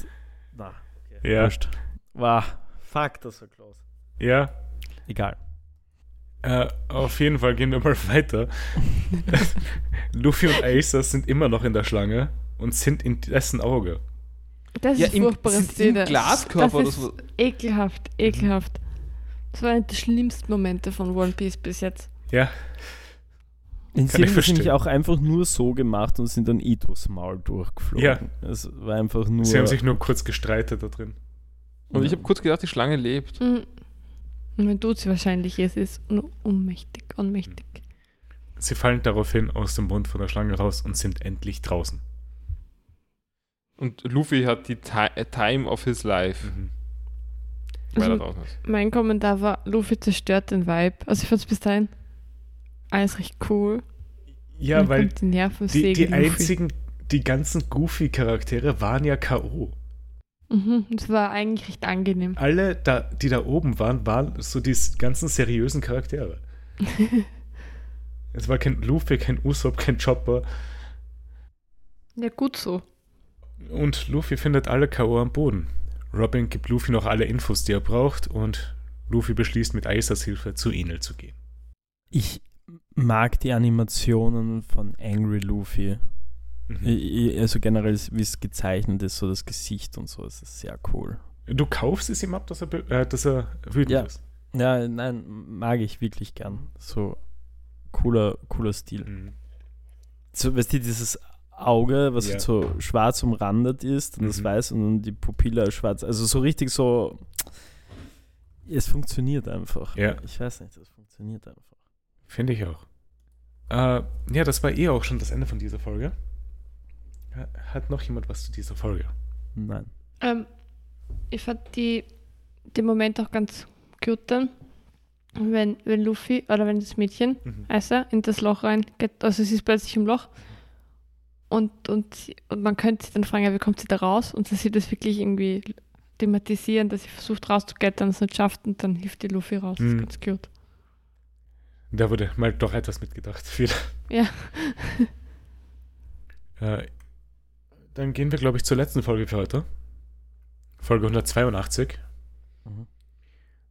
Na, okay. Ja. Wurscht. Wow, fuck, das war close. Ja, Egal. Äh, auf jeden Fall gehen wir mal weiter. Luffy und Acer sind immer noch in der Schlange und sind in dessen Auge. Das Ja, ist im- furchtbare sind im Szene. Glaskörper oder das so. ist ekelhaft, ekelhaft. Das war einer der schlimmsten Momente von One Piece bis jetzt. Ja, In Kann verstehen. nämlich auch einfach nur so gemacht und sind dann Itos Maul durchgeflogen. Ja. Es war einfach nur. sie haben sich nur kurz gestreitet da drin. Und ich habe kurz gedacht, die Schlange lebt. Mhm. Und wenn tut sie wahrscheinlich, es ist nur ohnmächtig, ohnmächtig. Sie fallen daraufhin aus dem Mund von der Schlange raus und sind endlich draußen. Und Luffy hat die äh, Time of his life, Mhm. weil er Also, draußen ist. mein Kommentar war, Luffy zerstört den Vibe. Also ich fand es bis dahin alles recht cool. Ja, weil kommt die Nerven die, die einzigen, die ganzen Goofy-Charaktere waren ja K.O. Mhm, das war eigentlich recht angenehm. Alle, da, die da oben waren, waren so die ganzen seriösen Charaktere. es war kein Luffy, kein Usopp, kein Chopper. Ja, gut so. Und Luffy findet alle K.O. am Boden. Robin gibt Luffy noch alle Infos, die er braucht und Luffy beschließt mit Aisas Hilfe zu Enel zu gehen. Ich mag die Animationen von Angry Luffy. Mhm. Also generell, wie es gezeichnet ist, so das Gesicht und so, es ist sehr cool. Du kaufst es ihm ab, dass er, äh, dass er wütend Ja. ist. Ja, nein, mag ich wirklich gern. So cooler, cooler Stil. Mhm. So, weißt du, dieses Auge, was Ja. so schwarz umrandet ist und das Mhm. weiß und dann die Pupille schwarz. Also so richtig so. Es funktioniert einfach. Ja. Ich weiß nicht, es funktioniert einfach. Finde ich auch. Äh, ja, das war eh auch schon das Ende von dieser Folge. Ha- Hat noch jemand was zu dieser Folge? Nein. Ähm, ich fand die, den Moment auch ganz cute dann, wenn, wenn Luffy oder wenn das Mädchen, Mhm. Asa, in das Loch reingeht, also sie ist plötzlich im Loch und, und, sie, und man könnte sich dann fragen, ja, wie kommt sie da raus? Und sie sieht das wirklich irgendwie thematisieren, dass sie versucht rauszuklettern, es nicht schafft und dann hilft die Luffy raus. Das Mhm. ist ganz cute. Da wurde mal doch etwas mitgedacht. Viel. Ja. Äh, dann gehen wir, glaube ich, zur letzten Folge für heute. Folge 182. Mhm.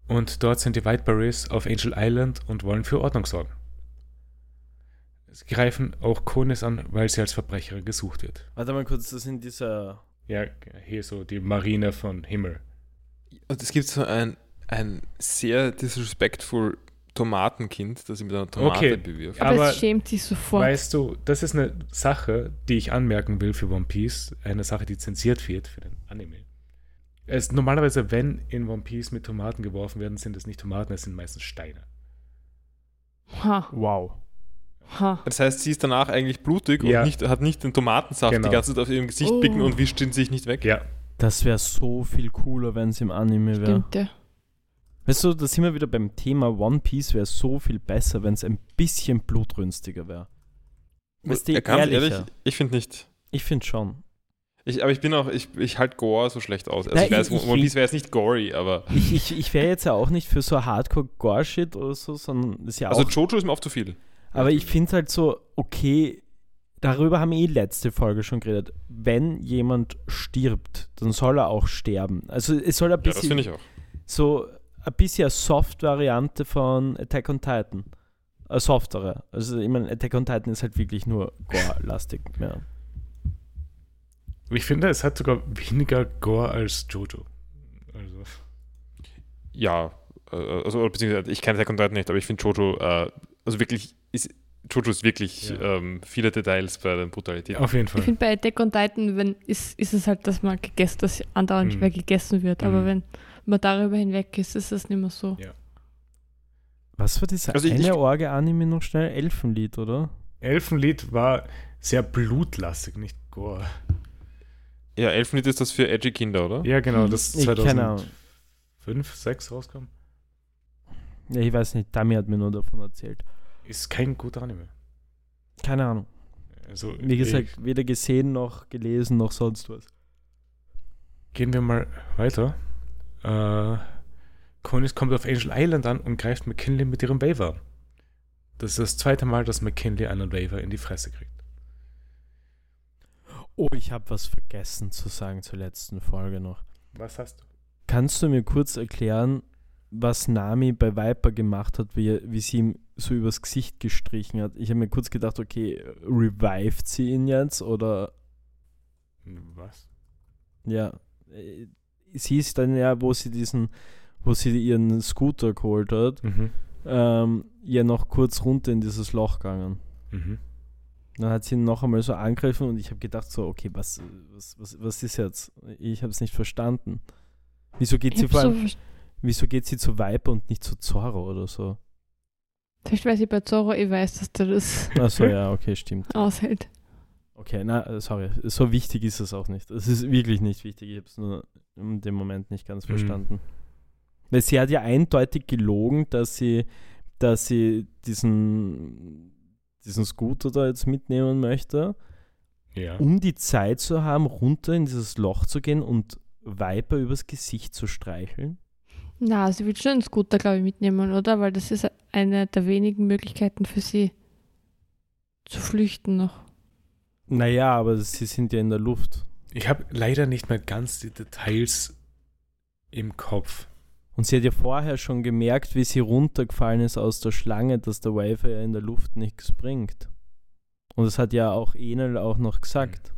Und dort sind die Whiteberries auf Angel Island und wollen für Ordnung sorgen. Sie greifen auch Konis an, weil sie als Verbrecherin gesucht wird. Warte mal kurz, das sind diese. Ja, hier so die Marine von Himmel. Und es gibt so ein, ein sehr disrespectful Tomatenkind, das sie mit einer Tomate Okay. bewirft. Aber, Aber es schämt sich sofort. Weißt du, das ist eine Sache, die ich anmerken will für One Piece. Eine Sache, die zensiert wird für den Anime. Es, normalerweise, wenn in One Piece mit Tomaten geworfen werden, sind es nicht Tomaten, es sind meistens Steine. ha, Wow. ha. Das heißt, sie ist danach eigentlich blutig Ja. und nicht, hat nicht den Tomatensaft Genau. die ganze Zeit auf ihrem Gesicht Oh. picken und wischt ihn sich nicht weg. Ja, Das wäre so viel cooler, wenn es im Anime wäre. Stimmt, ja. Weißt du, da sind wir wieder beim Thema One Piece wäre so viel besser, wenn es ein bisschen blutrünstiger wäre. Weißt du, ehrlicher. ehrlich, ich finde nicht. Ich finde schon. Ich, aber ich bin auch, ich, ich halte Gore so schlecht aus. Also Nein, ich weiß, ich- One Piece wäre jetzt nicht gory, aber. Ich, ich, ich wäre jetzt ja auch nicht für so Hardcore-Gore-Shit oder so, sondern das ist ja Also auch. Jojo ist mir oft zu viel. Aber ich finde halt so, okay, darüber haben wir eh letzte Folge schon geredet. Wenn jemand stirbt, dann soll er auch sterben. Also es soll ein Ja, das bisschen finde ich auch. so ein bisschen eine Soft-Variante von Attack on Titan. Eine softere. Also ich meine, Attack on Titan ist halt wirklich nur Gore-lastig. Ja. ich finde, es hat sogar weniger Gore als Jojo. Also, Ja, äh, also oder beziehungsweise ich kenne Attack on Titan nicht, aber ich finde Jojo, äh, also wirklich, ist, Jojo ist wirklich Ja. ähm, viele Details bei der Brutalität. auf jeden Ich Fall. finde bei Attack on Titan, wenn, ist, ist es halt, dass man gegessen, dass andauernd nicht Mhm. mehr gegessen wird. Aber Mhm. wenn man darüber hinweg ist, ist es nicht mehr so. Ja. Was war dieser Also ich- eine Orge-Anime noch schnell? Elfenlied, oder? Elfenlied war sehr blutlastig, nicht Gore. Ja, Elfenlied ist das für edgy Kinder, oder? Ja, genau, das Ahnung. 2005, 6 rauskam. Ja, ich weiß nicht, Tami hat mir nur davon erzählt. Ist kein guter Anime. Keine Ahnung. Also, Wie gesagt, weder gesehen noch gelesen noch sonst was. Gehen wir mal weiter. Äh, Conis kommt auf Angel Island an und greift McKinley mit ihrem Waiver. Das ist das zweite Mal, dass McKinley einen Waiver in die Fresse kriegt. Oh, ich habe was vergessen zu sagen zur letzten Folge noch. Was hast du? Kannst du mir kurz erklären, was Nami bei Viper gemacht hat, wie, wie sie ihm so übers Gesicht gestrichen hat? Ich habe mir kurz gedacht, okay, revived sie ihn jetzt oder Was? ja, sie ist dann ja, wo sie diesen, wo sie ihren Scooter geholt hat, Mhm. ähm, ja noch kurz runter in dieses Loch gegangen. Mhm. Dann hat sie ihn noch einmal so angegriffen und ich habe gedacht so, okay, was, was, was, was ist jetzt? Ich habe es nicht verstanden. Wieso geht Ich sie vor so, allem, verst- wieso geht sie zu Viper und nicht zu Zorro oder so? vielleicht weiß ich bei Zorro, ich weiß, dass der das Achso, ja, okay, stimmt. aushält. Okay, na, sorry, so wichtig ist es auch nicht. Es ist wirklich nicht wichtig, ich habe es nur in dem Moment nicht ganz Mhm. verstanden. Weil sie hat ja eindeutig gelogen, dass sie, dass sie diesen, diesen Scooter da jetzt mitnehmen möchte, Ja. um die Zeit zu haben, runter in dieses Loch zu gehen und Viper übers Gesicht zu streicheln. Na, sie will schon einen Scooter, glaube ich, mitnehmen, oder? Weil das ist eine der wenigen Möglichkeiten für sie zu flüchten noch. Naja, aber sie sind ja in der Luft. Ich habe leider nicht mehr ganz die Details Im Kopf. Und sie hat ja vorher schon gemerkt, wie sie runtergefallen ist aus der Schlange, dass der Wafer ja in der Luft nichts bringt. Und das hat ja auch Enel auch noch gesagt.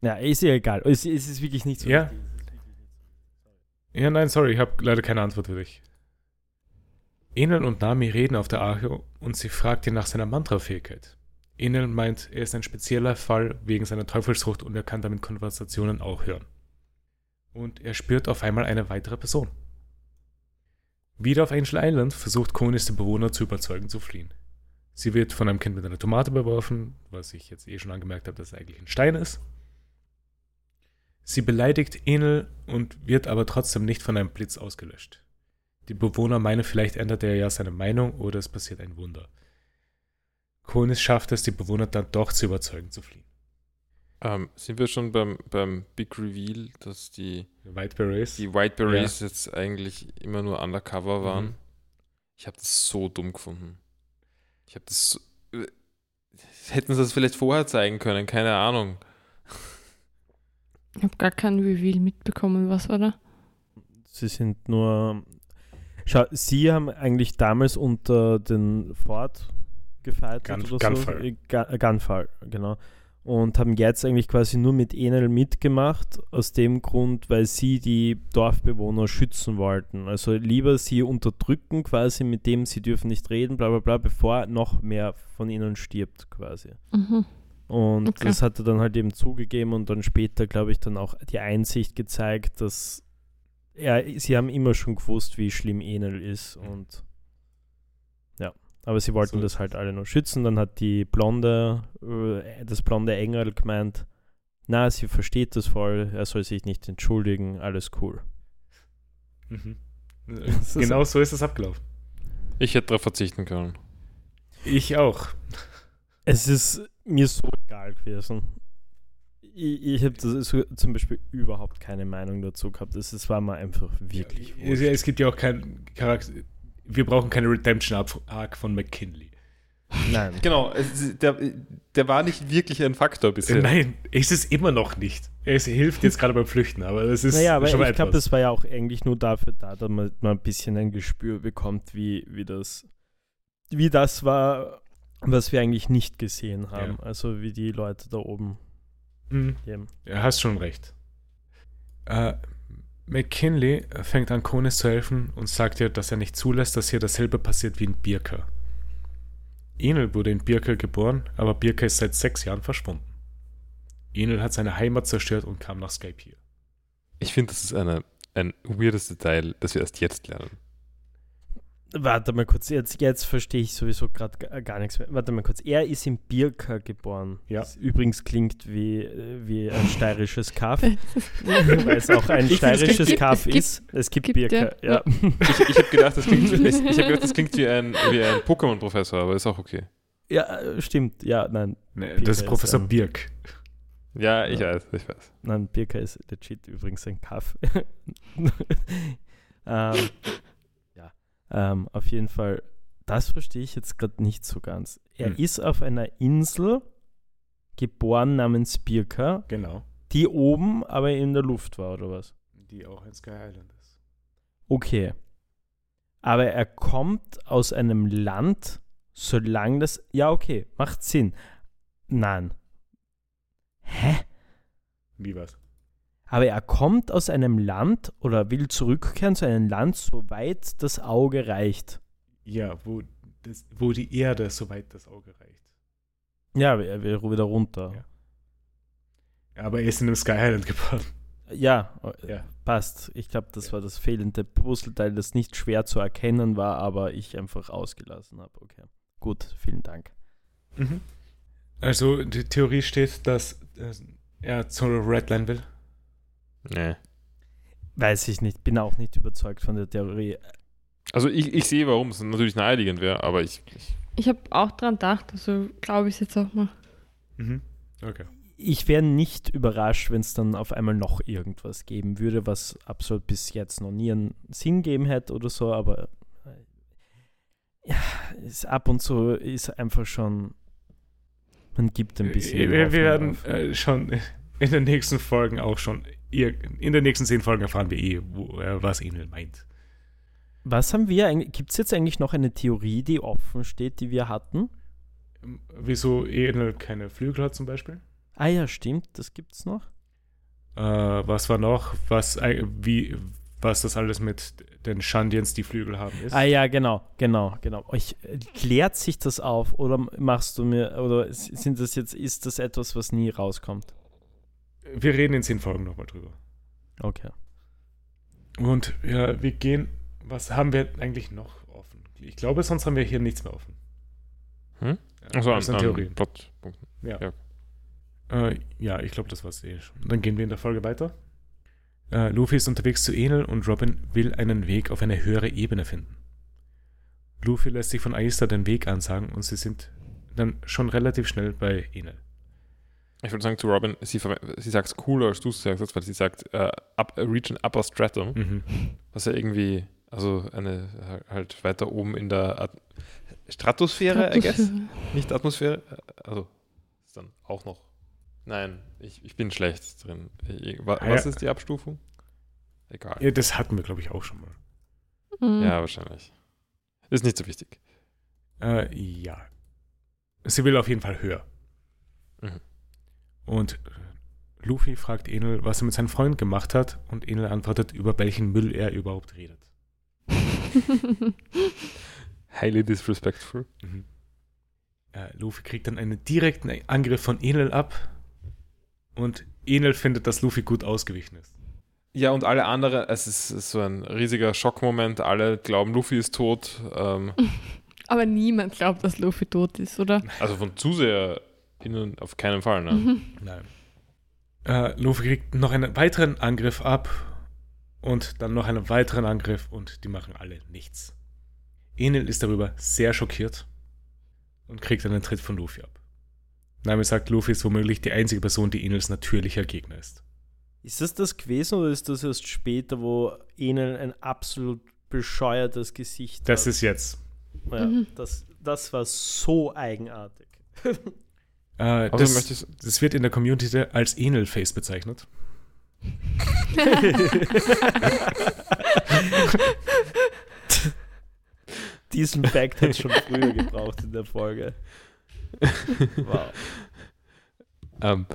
Ja, ist ja egal. Es, es ist wirklich nicht so. Ja. Ja, nein, sorry, ich habe leider keine Antwort für dich. Enel und Nami reden auf der Arche und sie fragt ihn nach seiner Mantra-Fähigkeit. Enel meint, er ist ein spezieller Fall wegen seiner Teufelsfrucht und er kann damit Konversationen auch hören. Und er spürt auf einmal eine weitere Person. Wieder auf Angel Island versucht Konis die Bewohner zu überzeugen zu fliehen. Sie wird von einem Kind mit einer Tomate beworfen, was ich jetzt eh schon angemerkt habe, dass es eigentlich ein Stein ist. Sie beleidigt Enel und wird aber trotzdem nicht von einem Blitz ausgelöscht. Die Bewohner meinen, vielleicht ändert er ja seine Meinung oder es passiert ein Wunder. Konis schafft es, die Bewohner dann doch zu überzeugen zu fliehen. Ähm, sind wir schon beim, beim Big Reveal, dass die, White Berets. die White Berets jetzt eigentlich immer nur undercover waren? Mhm. Ich habe das so dumm gefunden. Ich habe das so, äh, Hätten sie das vielleicht vorher zeigen können, keine Ahnung. Ich habe gar keinen Reveal mitbekommen, was war da? Sie sind nur. Schau, sie haben eigentlich damals unter den Ford gefightet Gun- oder Gunfire. so. Äh, Gu- Gunfire, genau. Und haben jetzt eigentlich quasi nur mit Enel mitgemacht, aus dem Grund, weil sie die Dorfbewohner schützen wollten. Also lieber sie unterdrücken quasi, mit dem sie dürfen nicht reden, bla bla bla, bevor noch mehr von ihnen stirbt quasi. Mhm. Und Okay. das hat er dann halt eben zugegeben und dann später, glaube ich, dann auch die Einsicht gezeigt, dass ja, sie haben immer schon gewusst, wie schlimm Enel ist und aber sie wollten So das halt alle nur schützen. Dann hat die blonde, äh, das blonde Engel gemeint, na, sie versteht das voll, er soll sich nicht entschuldigen, alles cool. Mhm. ist- Genau so ist es abgelaufen. Ich hätte darauf verzichten können. Ich auch. Es ist mir so egal gewesen. Ich, ich habe so, zum Beispiel überhaupt keine Meinung dazu gehabt. Es, es war mir einfach wirklich Es, es gibt ja auch keinen Charakter. Wir brauchen keine Redemption Arc von McKinley. Nein. Genau, der, der war nicht wirklich ein Faktor bisher. Nein, ist es immer noch nicht. Es hilft jetzt gerade beim Flüchten, aber es ist Naja, aber schon mal ich glaube, das war ja auch eigentlich nur dafür da, damit man ein bisschen ein Gespür bekommt, wie, wie das wie das war, was wir eigentlich nicht gesehen haben. Ja. Also wie die Leute da oben Mhm. Ja, hast schon recht. Äh, McKinley fängt an, Konis zu helfen und sagt ihr, dass er nicht zulässt, dass hier dasselbe passiert wie in Birka. Enel wurde in Birka geboren, aber Birka ist seit sechs Jahren verschwunden. Enel hat seine Heimat zerstört und kam nach Skype hier. Ich finde, das ist eine, ein weirdes Detail, das wir erst jetzt lernen. Warte mal kurz, jetzt, jetzt verstehe ich sowieso gerade gar nichts mehr. Warte mal kurz, er ist in Birka geboren. Ja. Das übrigens klingt wie, wie ein steirisches Kaff, weil es auch ein Ich steirisches gibt- Kaff es gibt- ist. Es gibt, gibt, Birka, ja. ja. Ich, ich habe gedacht, das klingt, ich hab gedacht, das klingt wie ein, wie ein Pokémon-Professor, aber ist auch okay. Ja, stimmt. Ja, nein, Ne, Birka das ist ist, Professor ähm, Birk. Ja, ich Ja. weiß, ich weiß. Nein, Birka ist legit übrigens ein Kaff. ähm, ja, ähm, auf jeden Fall, das verstehe ich jetzt gerade nicht so ganz. Er Hm. ist auf einer Insel geboren namens Birka, Genau. die oben aber in der Luft war, oder was? Die auch in Sky Island ist. Okay. Aber er kommt aus einem Land, solange das. Ja, okay, macht Sinn. Nein. Hä? Wie was? Aber er kommt aus einem Land oder will zurückkehren zu einem Land, soweit das Auge reicht. Ja, wo, das, wo die Erde so weit das Auge reicht. Ja, er will wieder runter. Aber er ist in einem Sky Island geboren. Ja, Ja. passt. Ich glaube, das Ja. war das fehlende Puzzleteil, das nicht schwer zu erkennen war, aber ich einfach ausgelassen habe. Okay. Gut, vielen Dank. Also die Theorie steht, dass äh, er zur Redline will. Nee. Weiß ich nicht, bin auch nicht überzeugt von der Theorie. Also ich, ich sehe, warum es natürlich naheliegend wäre, aber ich, ich Ich habe auch dran gedacht, also glaube ich es jetzt auch mal. Mhm. Okay. Ich wäre nicht überrascht, wenn es dann auf einmal noch irgendwas geben würde, was absolut bis jetzt noch nie einen Sinn gegeben hätte oder so, aber äh, ja, ist ab und zu ist einfach schon, man gibt ein bisschen. Wir, wir werden äh, schon in den nächsten Folgen auch schon ihr, in den nächsten zehn Folgen erfahren wir eh, wo, äh, was Enel meint. Was haben wir eigentlich? Gibt es jetzt eigentlich noch eine Theorie, die offen steht, die wir hatten? Ähm, Wieso Enel keine Flügel hat zum Beispiel? Ah ja, stimmt, das gibt's noch. Äh, was war noch? Was, wie, was das alles mit den Shandians, die Flügel haben, ist? Ah ja, genau, genau, genau. Ich, äh, klärt sich das auf oder machst du mir, oder sind das jetzt, ist das etwas, was nie rauskommt? Wir reden in zehn Folgen nochmal drüber. Okay. Und ja, wir gehen. Was haben wir eigentlich noch offen? Ich glaube, sonst haben wir hier nichts mehr offen. Hm? Ja, Achso, das sind an, Theorien. an Plotpunkten. Ja. Ja. Äh, ja, ich glaube, das war's eh schon. Dann gehen wir in der Folge weiter. Äh, Luffy ist unterwegs zu Enel und Robin will einen Weg auf eine höhere Ebene finden. Luffy lässt sich von Aista den Weg ansagen und sie sind dann schon relativ schnell bei Enel. Ich würde sagen zu Robin, sie, sie sagt es cooler, als du es sagst, weil sie sagt äh, up, Region Upper Stratum, Mhm. was ja irgendwie, also eine halt weiter oben in der At Stratosphäre, I guess. Nicht Atmosphäre. äh, Also ist dann auch noch. Nein, ich, ich bin schlecht drin. Ich, Ah, was ja. ist die Abstufung? Egal. Ja, das hatten wir, glaube ich, auch schon mal. Mhm. Ja, wahrscheinlich. Ist nicht so wichtig. Äh, ja. Sie will auf jeden Fall höher. Und Luffy fragt Enel, was er mit seinem Freund gemacht hat, und Enel antwortet, über welchen Müll er überhaupt redet. Highly disrespectful. Mhm. Äh, Luffy kriegt dann einen direkten Angriff von Enel ab und Enel findet, dass Luffy gut ausgewichen ist. Ja, und alle anderen, es ist, ist so ein riesiger Schockmoment. Alle glauben, Luffy ist tot. Ähm, Aber niemand glaubt, dass Luffy tot ist, oder? also von ZuseherInnen auf keinen Fall. Ne? Mhm. Nein. Äh, Luffy kriegt noch einen weiteren Angriff ab und dann noch einen weiteren Angriff und die machen alle nichts. Enel ist darüber sehr schockiert und kriegt einen Tritt von Luffy ab. Nami sagt, Luffy ist womöglich die einzige Person, die Enels natürlicher Gegner ist. Ist das das gewesen oder ist das erst später, wo Enel ein absolut bescheuertes Gesicht Das hat? ist jetzt. Ja, Mhm. das, das war so eigenartig. Äh, Also das, das wird in der Community als Enel-Face bezeichnet. Diesen Fact hätte es schon früher gebraucht in der Folge. Wow. ähm,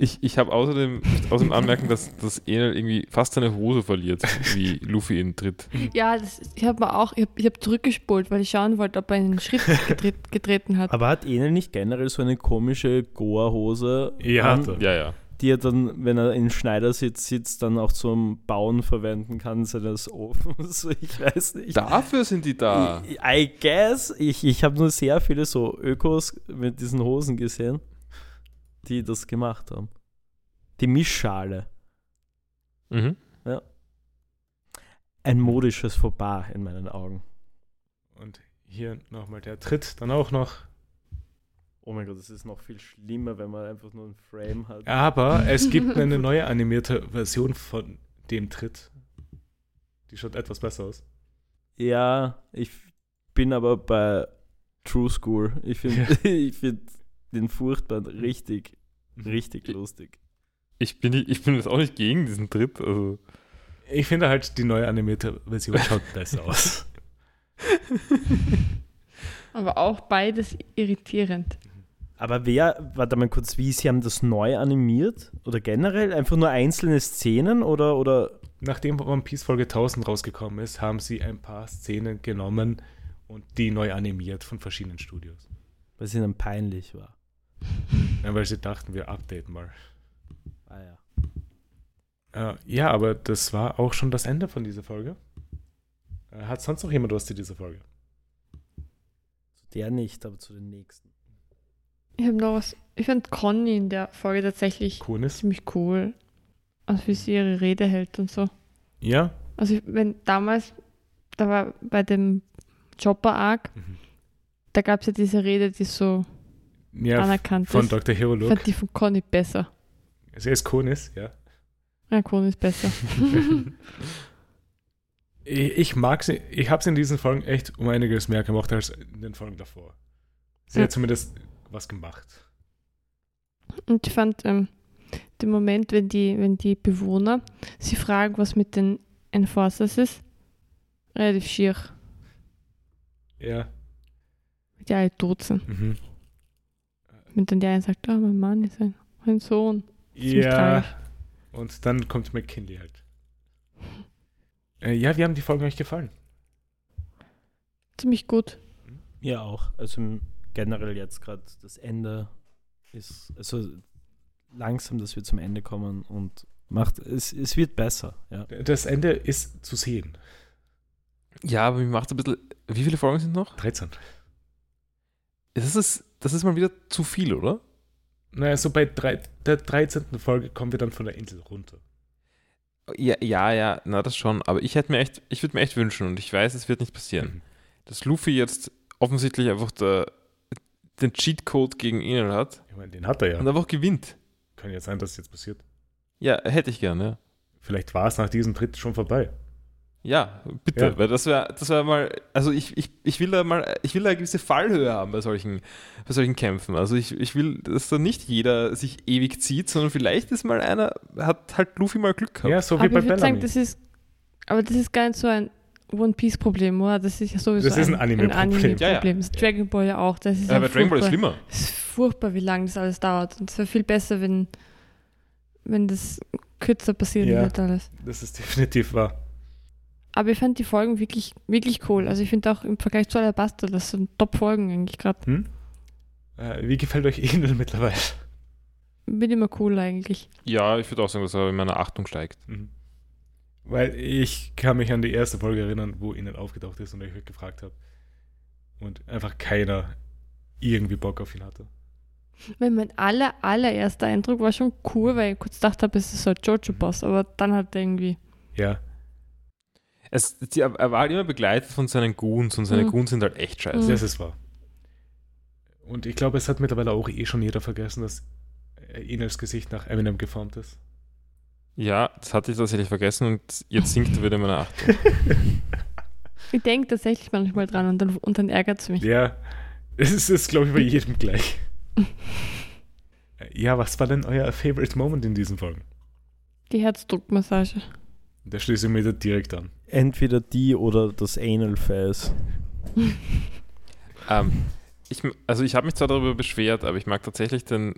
ich, ich habe außerdem, außerdem anmerken, dass, dass Enel irgendwie fast seine Hose verliert, wie Luffy ihn tritt. Ja, das, ich habe mal auch, ich habe hab zurückgespult, weil ich schauen wollte, ob er einen Schritt getret, getreten hat. Aber hat Enel nicht generell so eine komische Goa-Hose, Ja, er. Ja, ja. die er dann, wenn er in Schneidersitz sitzt, dann auch zum Bauen verwenden kann, seines Ofens? Ich weiß nicht. Dafür sind die da. I, I guess. Ich, ich habe nur sehr viele so Ökos mit diesen Hosen gesehen, die das gemacht haben. Die Mischschale. Mhm. Ein modisches Fauxpas in meinen Augen. Und hier nochmal der Tritt, dann auch noch. Oh mein Gott, das ist noch viel schlimmer, wenn man einfach nur ein Frame hat. Aber es gibt eine neue animierte Version von dem Tritt. Die schaut etwas besser aus. Ja, ich bin aber bei True School. Ich finde ich find den furchtbar richtig, richtig lustig. Ich bin, ich bin jetzt auch nicht gegen diesen Tritt. Also. Ich finde halt, die neue animierte Version schaut besser aus. Aber auch beides irritierend. Aber wer, warte mal kurz, wie, sie haben das neu animiert? Oder generell einfach nur einzelne Szenen oder, oder Nachdem One Piece Folge 1000 rausgekommen ist, haben sie ein paar Szenen genommen und die neu animiert von verschiedenen Studios. weil es ihnen peinlich war? Ja, weil sie dachten, wir updaten mal. Ah ja. Äh, ja, aber das war auch schon das Ende von dieser Folge. Äh, hat sonst noch jemand was zu dieser Folge? Zu der nicht, aber zu den nächsten. Ich habe noch was. Ich fand Conny in der Folge tatsächlich Kunis? ziemlich cool. Also wie sie ihre Rede hält und so. Ja? Also ich, wenn damals, da war bei dem Chopper Arc, Mhm. da gab es ja diese Rede, die so Ja, anerkannt von ist. Dr. Hero Ich Look. fand die von Conny besser. Sie ist Kunis, ja. Ja, ist besser. Ich, ich mag sie, ich habe sie in diesen Folgen echt um einiges mehr gemacht als in den Folgen davor. Sie Ja. hat zumindest was gemacht. Und ich fand, ähm, den Moment, wenn die, wenn die Bewohner sie fragen, was mit den Enforcers ist. Relativ schier, Ja. die alle tot sind. Mhm. Und dann der eine sagt, ah, mein Mann ist ein, ein Sohn. Ja. Und dann kommt McKinley halt. Äh, ja, wie haben die Folgen euch gefallen? Ziemlich gut. Ja, auch. Also generell jetzt gerade das Ende ist, also langsam, dass wir zum Ende kommen und macht, es, es wird besser, ja. Das Ende ist zu sehen. Ja, aber mir macht es ein bisschen. Wie viele Folgen sind noch? 13. Das ist, das ist mal wieder zu viel, oder? Naja, so bei drei, der 13. Folge kommen wir dann von der Insel runter. Ja, ja, ja, na das schon. Aber ich hätte mir echt, ich würde mir echt wünschen und ich weiß, es wird nicht passieren, Mhm. dass Luffy jetzt offensichtlich einfach der, den Cheatcode gegen ihn hat Ich meine, den hat er ja. und einfach gewinnt. Kann ja sein, dass es jetzt passiert. Ja, hätte ich gerne. Vielleicht war es nach diesem Tritt schon vorbei. Ja, bitte, Ja. weil das wäre das wär mal, also ich, ich, ich will da mal, ich will da eine gewisse Fallhöhe haben bei solchen, bei solchen Kämpfen. Also ich, ich will, dass da nicht jeder sich ewig zieht, sondern vielleicht ist mal einer, hat halt Luffy mal Glück gehabt. Ja, so wie aber bei ich Bellamy. sagen, das ist, aber das ist gar nicht so ein One Piece Problem, oder? Das ist ja sowieso Das ist ein Anime-Problem. Anime-Problem. Ja, ja. Das Dragon Ball ja auch. Das ist Ja, bei Dragon Ball ist schlimmer. Es ist furchtbar, wie lange das alles dauert. Und es wäre viel besser, wenn, wenn das kürzer passieren Ja. wird alles. das ist definitiv wahr. Aber ich fand die Folgen wirklich, wirklich cool. Also ich finde auch im Vergleich zu Alabasta, das sind Top-Folgen eigentlich gerade. Hm? Äh, wie gefällt euch Enel mittlerweile? Bin immer cool eigentlich. Ja, ich würde auch sagen, dass er in meiner Achtung steigt. Mhm. Weil ich kann mich an die erste Folge erinnern, wo Enel aufgetaucht ist und ich gefragt habe. Und einfach keiner irgendwie Bock auf ihn hatte. Weil mein aller, allererster Eindruck war schon cool, weil ich kurz gedacht habe, es ist so ein Jojo-Boss. Aber dann hat er irgendwie... Ja, Es, die, er war halt immer begleitet von seinen Goons und seine Mhm. Goons sind halt echt scheiße. Mhm. das ist wahr. Und ich glaube, es hat mittlerweile auch eh schon jeder vergessen, dass äh, Enels Gesicht nach Eminem geformt ist. Ja, das hatte ich tatsächlich vergessen und jetzt sinkt er wieder in meiner Achtung. Ich denke tatsächlich manchmal dran und dann, und dann ärgert es mich. Ja, es ist, glaube ich, bei jedem gleich. Ja, was war denn euer Favorite Moment in diesen Folgen? Die Herzdruckmassage. Da schließe ich mir da direkt an. Entweder die oder das Anal Phase. ähm, ich, also ich habe mich zwar darüber beschwert, aber ich mag tatsächlich den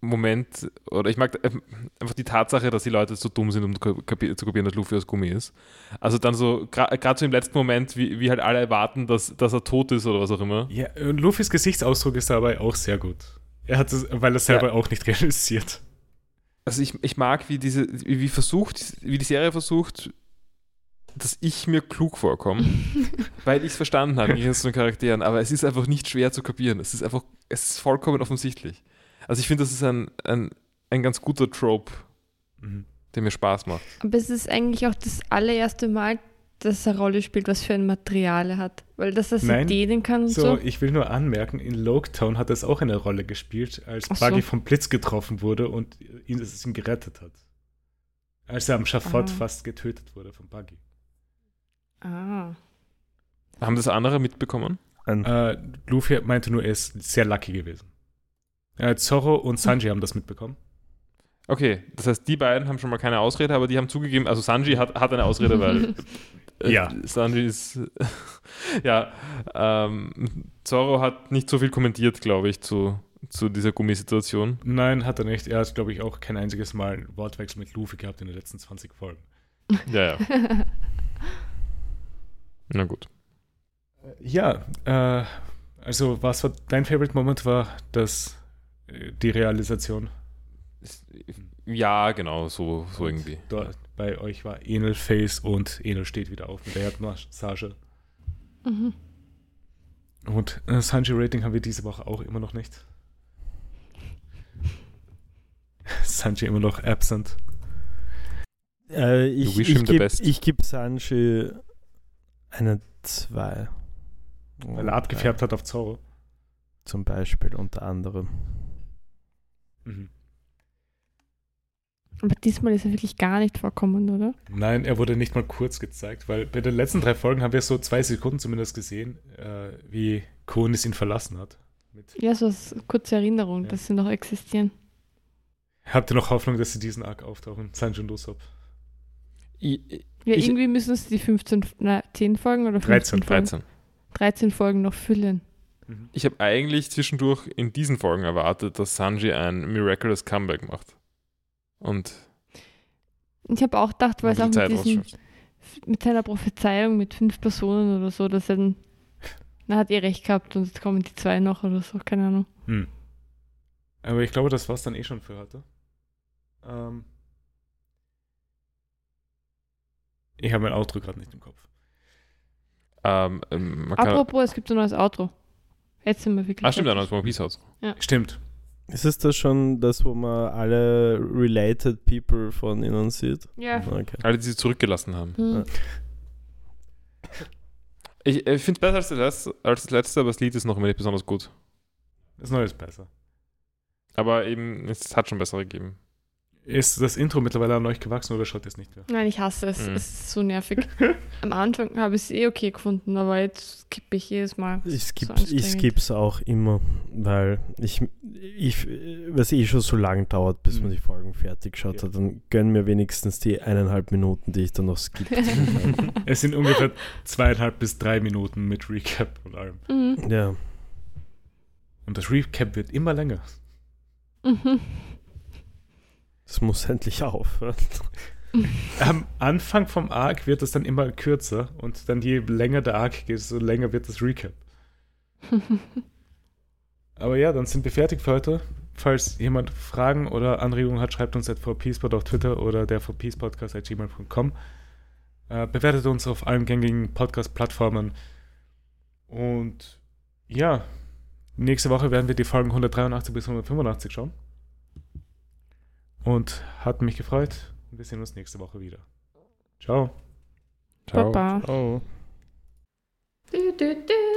Moment, oder ich mag ähm, einfach die Tatsache, dass die Leute so dumm sind, um kapi zu kapieren, dass Luffy aus Gummi ist. Also dann so, gerade so im letzten Moment, wie, wie halt alle erwarten, dass, dass er tot ist oder was auch immer. Ja, und Luffys Gesichtsausdruck ist dabei auch sehr gut. Er hat es, weil er selber auch nicht realisiert. Also ich, ich mag, wie diese, wie versucht, wie die Serie versucht, dass ich mir klug vorkomme, weil ich es verstanden habe, mit so Charakteren, aber es ist einfach nicht schwer zu kapieren. Es ist einfach, es ist vollkommen offensichtlich. Also ich finde, das ist ein, ein, ein ganz guter Trope, Mhm. der mir Spaß macht. Aber es ist eigentlich auch das allererste Mal, dass er eine Rolle spielt, was für ein Material er hat. Weil dass er sie Nein. dehnen kann und So, so. ich will nur anmerken, in Loketown hat es auch eine Rolle gespielt, als Ach so. Buggy vom Blitz getroffen wurde und ihn, es ihn gerettet hat. Als er am Schafott Ah. fast getötet wurde von Buggy. Ah. Haben das andere mitbekommen? Äh, Luffy meinte nur, er ist sehr lucky gewesen. Äh, Zorro und Sanji haben das mitbekommen. Okay, das heißt, die beiden haben schon mal keine Ausrede, aber die haben zugegeben, also Sanji hat, hat eine Ausrede, weil äh, Ja. Sanji ist, ja, ähm, Zorro hat nicht so viel kommentiert, glaube ich, zu, zu dieser Gummisituation. Nein, hat er nicht. Er hat, glaube ich, auch kein einziges Mal einen Wortwechsel mit Luffy gehabt in den letzten 20 Folgen. Ja, ja. Na gut. Ja, äh, also was war dein Favorite Moment war das äh, die Realisation. Ja, genau, so, so irgendwie. Dort bei euch war Enel Face und Enel steht wieder auf mit der Erdmassage. Mhm. Und äh, Sanji Rating haben wir diese Woche auch immer noch nicht. Sanji immer noch absent. äh, ich wish him ich the gebe best. geb Sanji eine 2. Weil er abgefärbt hat auf Zorro. Zum Beispiel, unter anderem. Mhm. Aber diesmal ist er wirklich gar nicht vorkommen, oder? Nein, er wurde nicht mal kurz gezeigt, weil bei den letzten drei Folgen haben wir so zwei Sekunden zumindest gesehen, äh, wie Konis ihn verlassen hat. Mit Ja, so als kurze Erinnerung, Ja. dass sie noch existieren. Habt ihr noch Hoffnung, dass sie diesen Arc auftauchen? Sanji und Usopp. Ich, Ja, Ich- irgendwie müssen es die 15, na, 10 Folgen oder 15 13, Folgen? 13. 13 Folgen noch füllen. Mhm. Ich habe eigentlich zwischendurch in diesen Folgen erwartet, dass Sanji ein miraculous Comeback macht. Und Ich habe auch gedacht, weil es auch mit, diesen, mit seiner Prophezeiung mit fünf Personen oder so, dass er dann, na, hat eh recht gehabt und jetzt kommen die zwei noch oder so, keine Ahnung. Hm. Aber ich glaube, das war es dann eh schon für heute. Ähm ich habe mein Outro gerade nicht im Kopf. Ähm, ähm, man kann, Apropos, es gibt ein neues Outro. Jetzt sind wir wirklich. ah, stimmt, ein neues One Piece Haus. Stimmt. Ist es das schon das, wo man alle related people von ihnen sieht? Ja. Okay. Alle, die sie zurückgelassen haben. Hm. Ich, ich finde es besser als das, letzte, als das letzte, aber das Lied ist noch immer nicht besonders gut. Das Neue ist besser. Aber eben, es hat schon bessere gegeben. Ist das Intro mittlerweile an euch gewachsen oder schaut ihr es nicht mehr? Nein, ich hasse es. Mhm. Es ist so nervig. Am Anfang habe ich es eh okay gefunden, aber jetzt skippe ich jedes Mal. Ich skippe skipp's auch immer, weil ich, ich was eh schon so lange dauert, bis man Mhm. die Folgen fertig geschaut Ja. hat, dann gönn mir wenigstens die eineinhalb Minuten, die ich dann noch skippe. Es sind ungefähr zweieinhalb bis drei Minuten mit Recap und allem. Mhm. ja. Und das Recap wird immer länger. Mhm. Das muss endlich aufhören. Am Anfang vom Arc wird es dann immer kürzer und dann je länger der Arc geht, desto länger wird das Recap. Aber ja, dann sind wir fertig für heute. Falls jemand Fragen oder Anregungen hat, schreibt uns at vpspot auf Twitter oder der vpspodcast at gmail.com. Äh, bewertet uns auf allen gängigen Podcast-Plattformen. Und ja, nächste Woche werden wir die Folgen 183 bis 185 schauen und hat mich gefreut. Wir sehen uns nächste Woche wieder. Ciao. Ciao. Baba. Ciao. Du, du, du,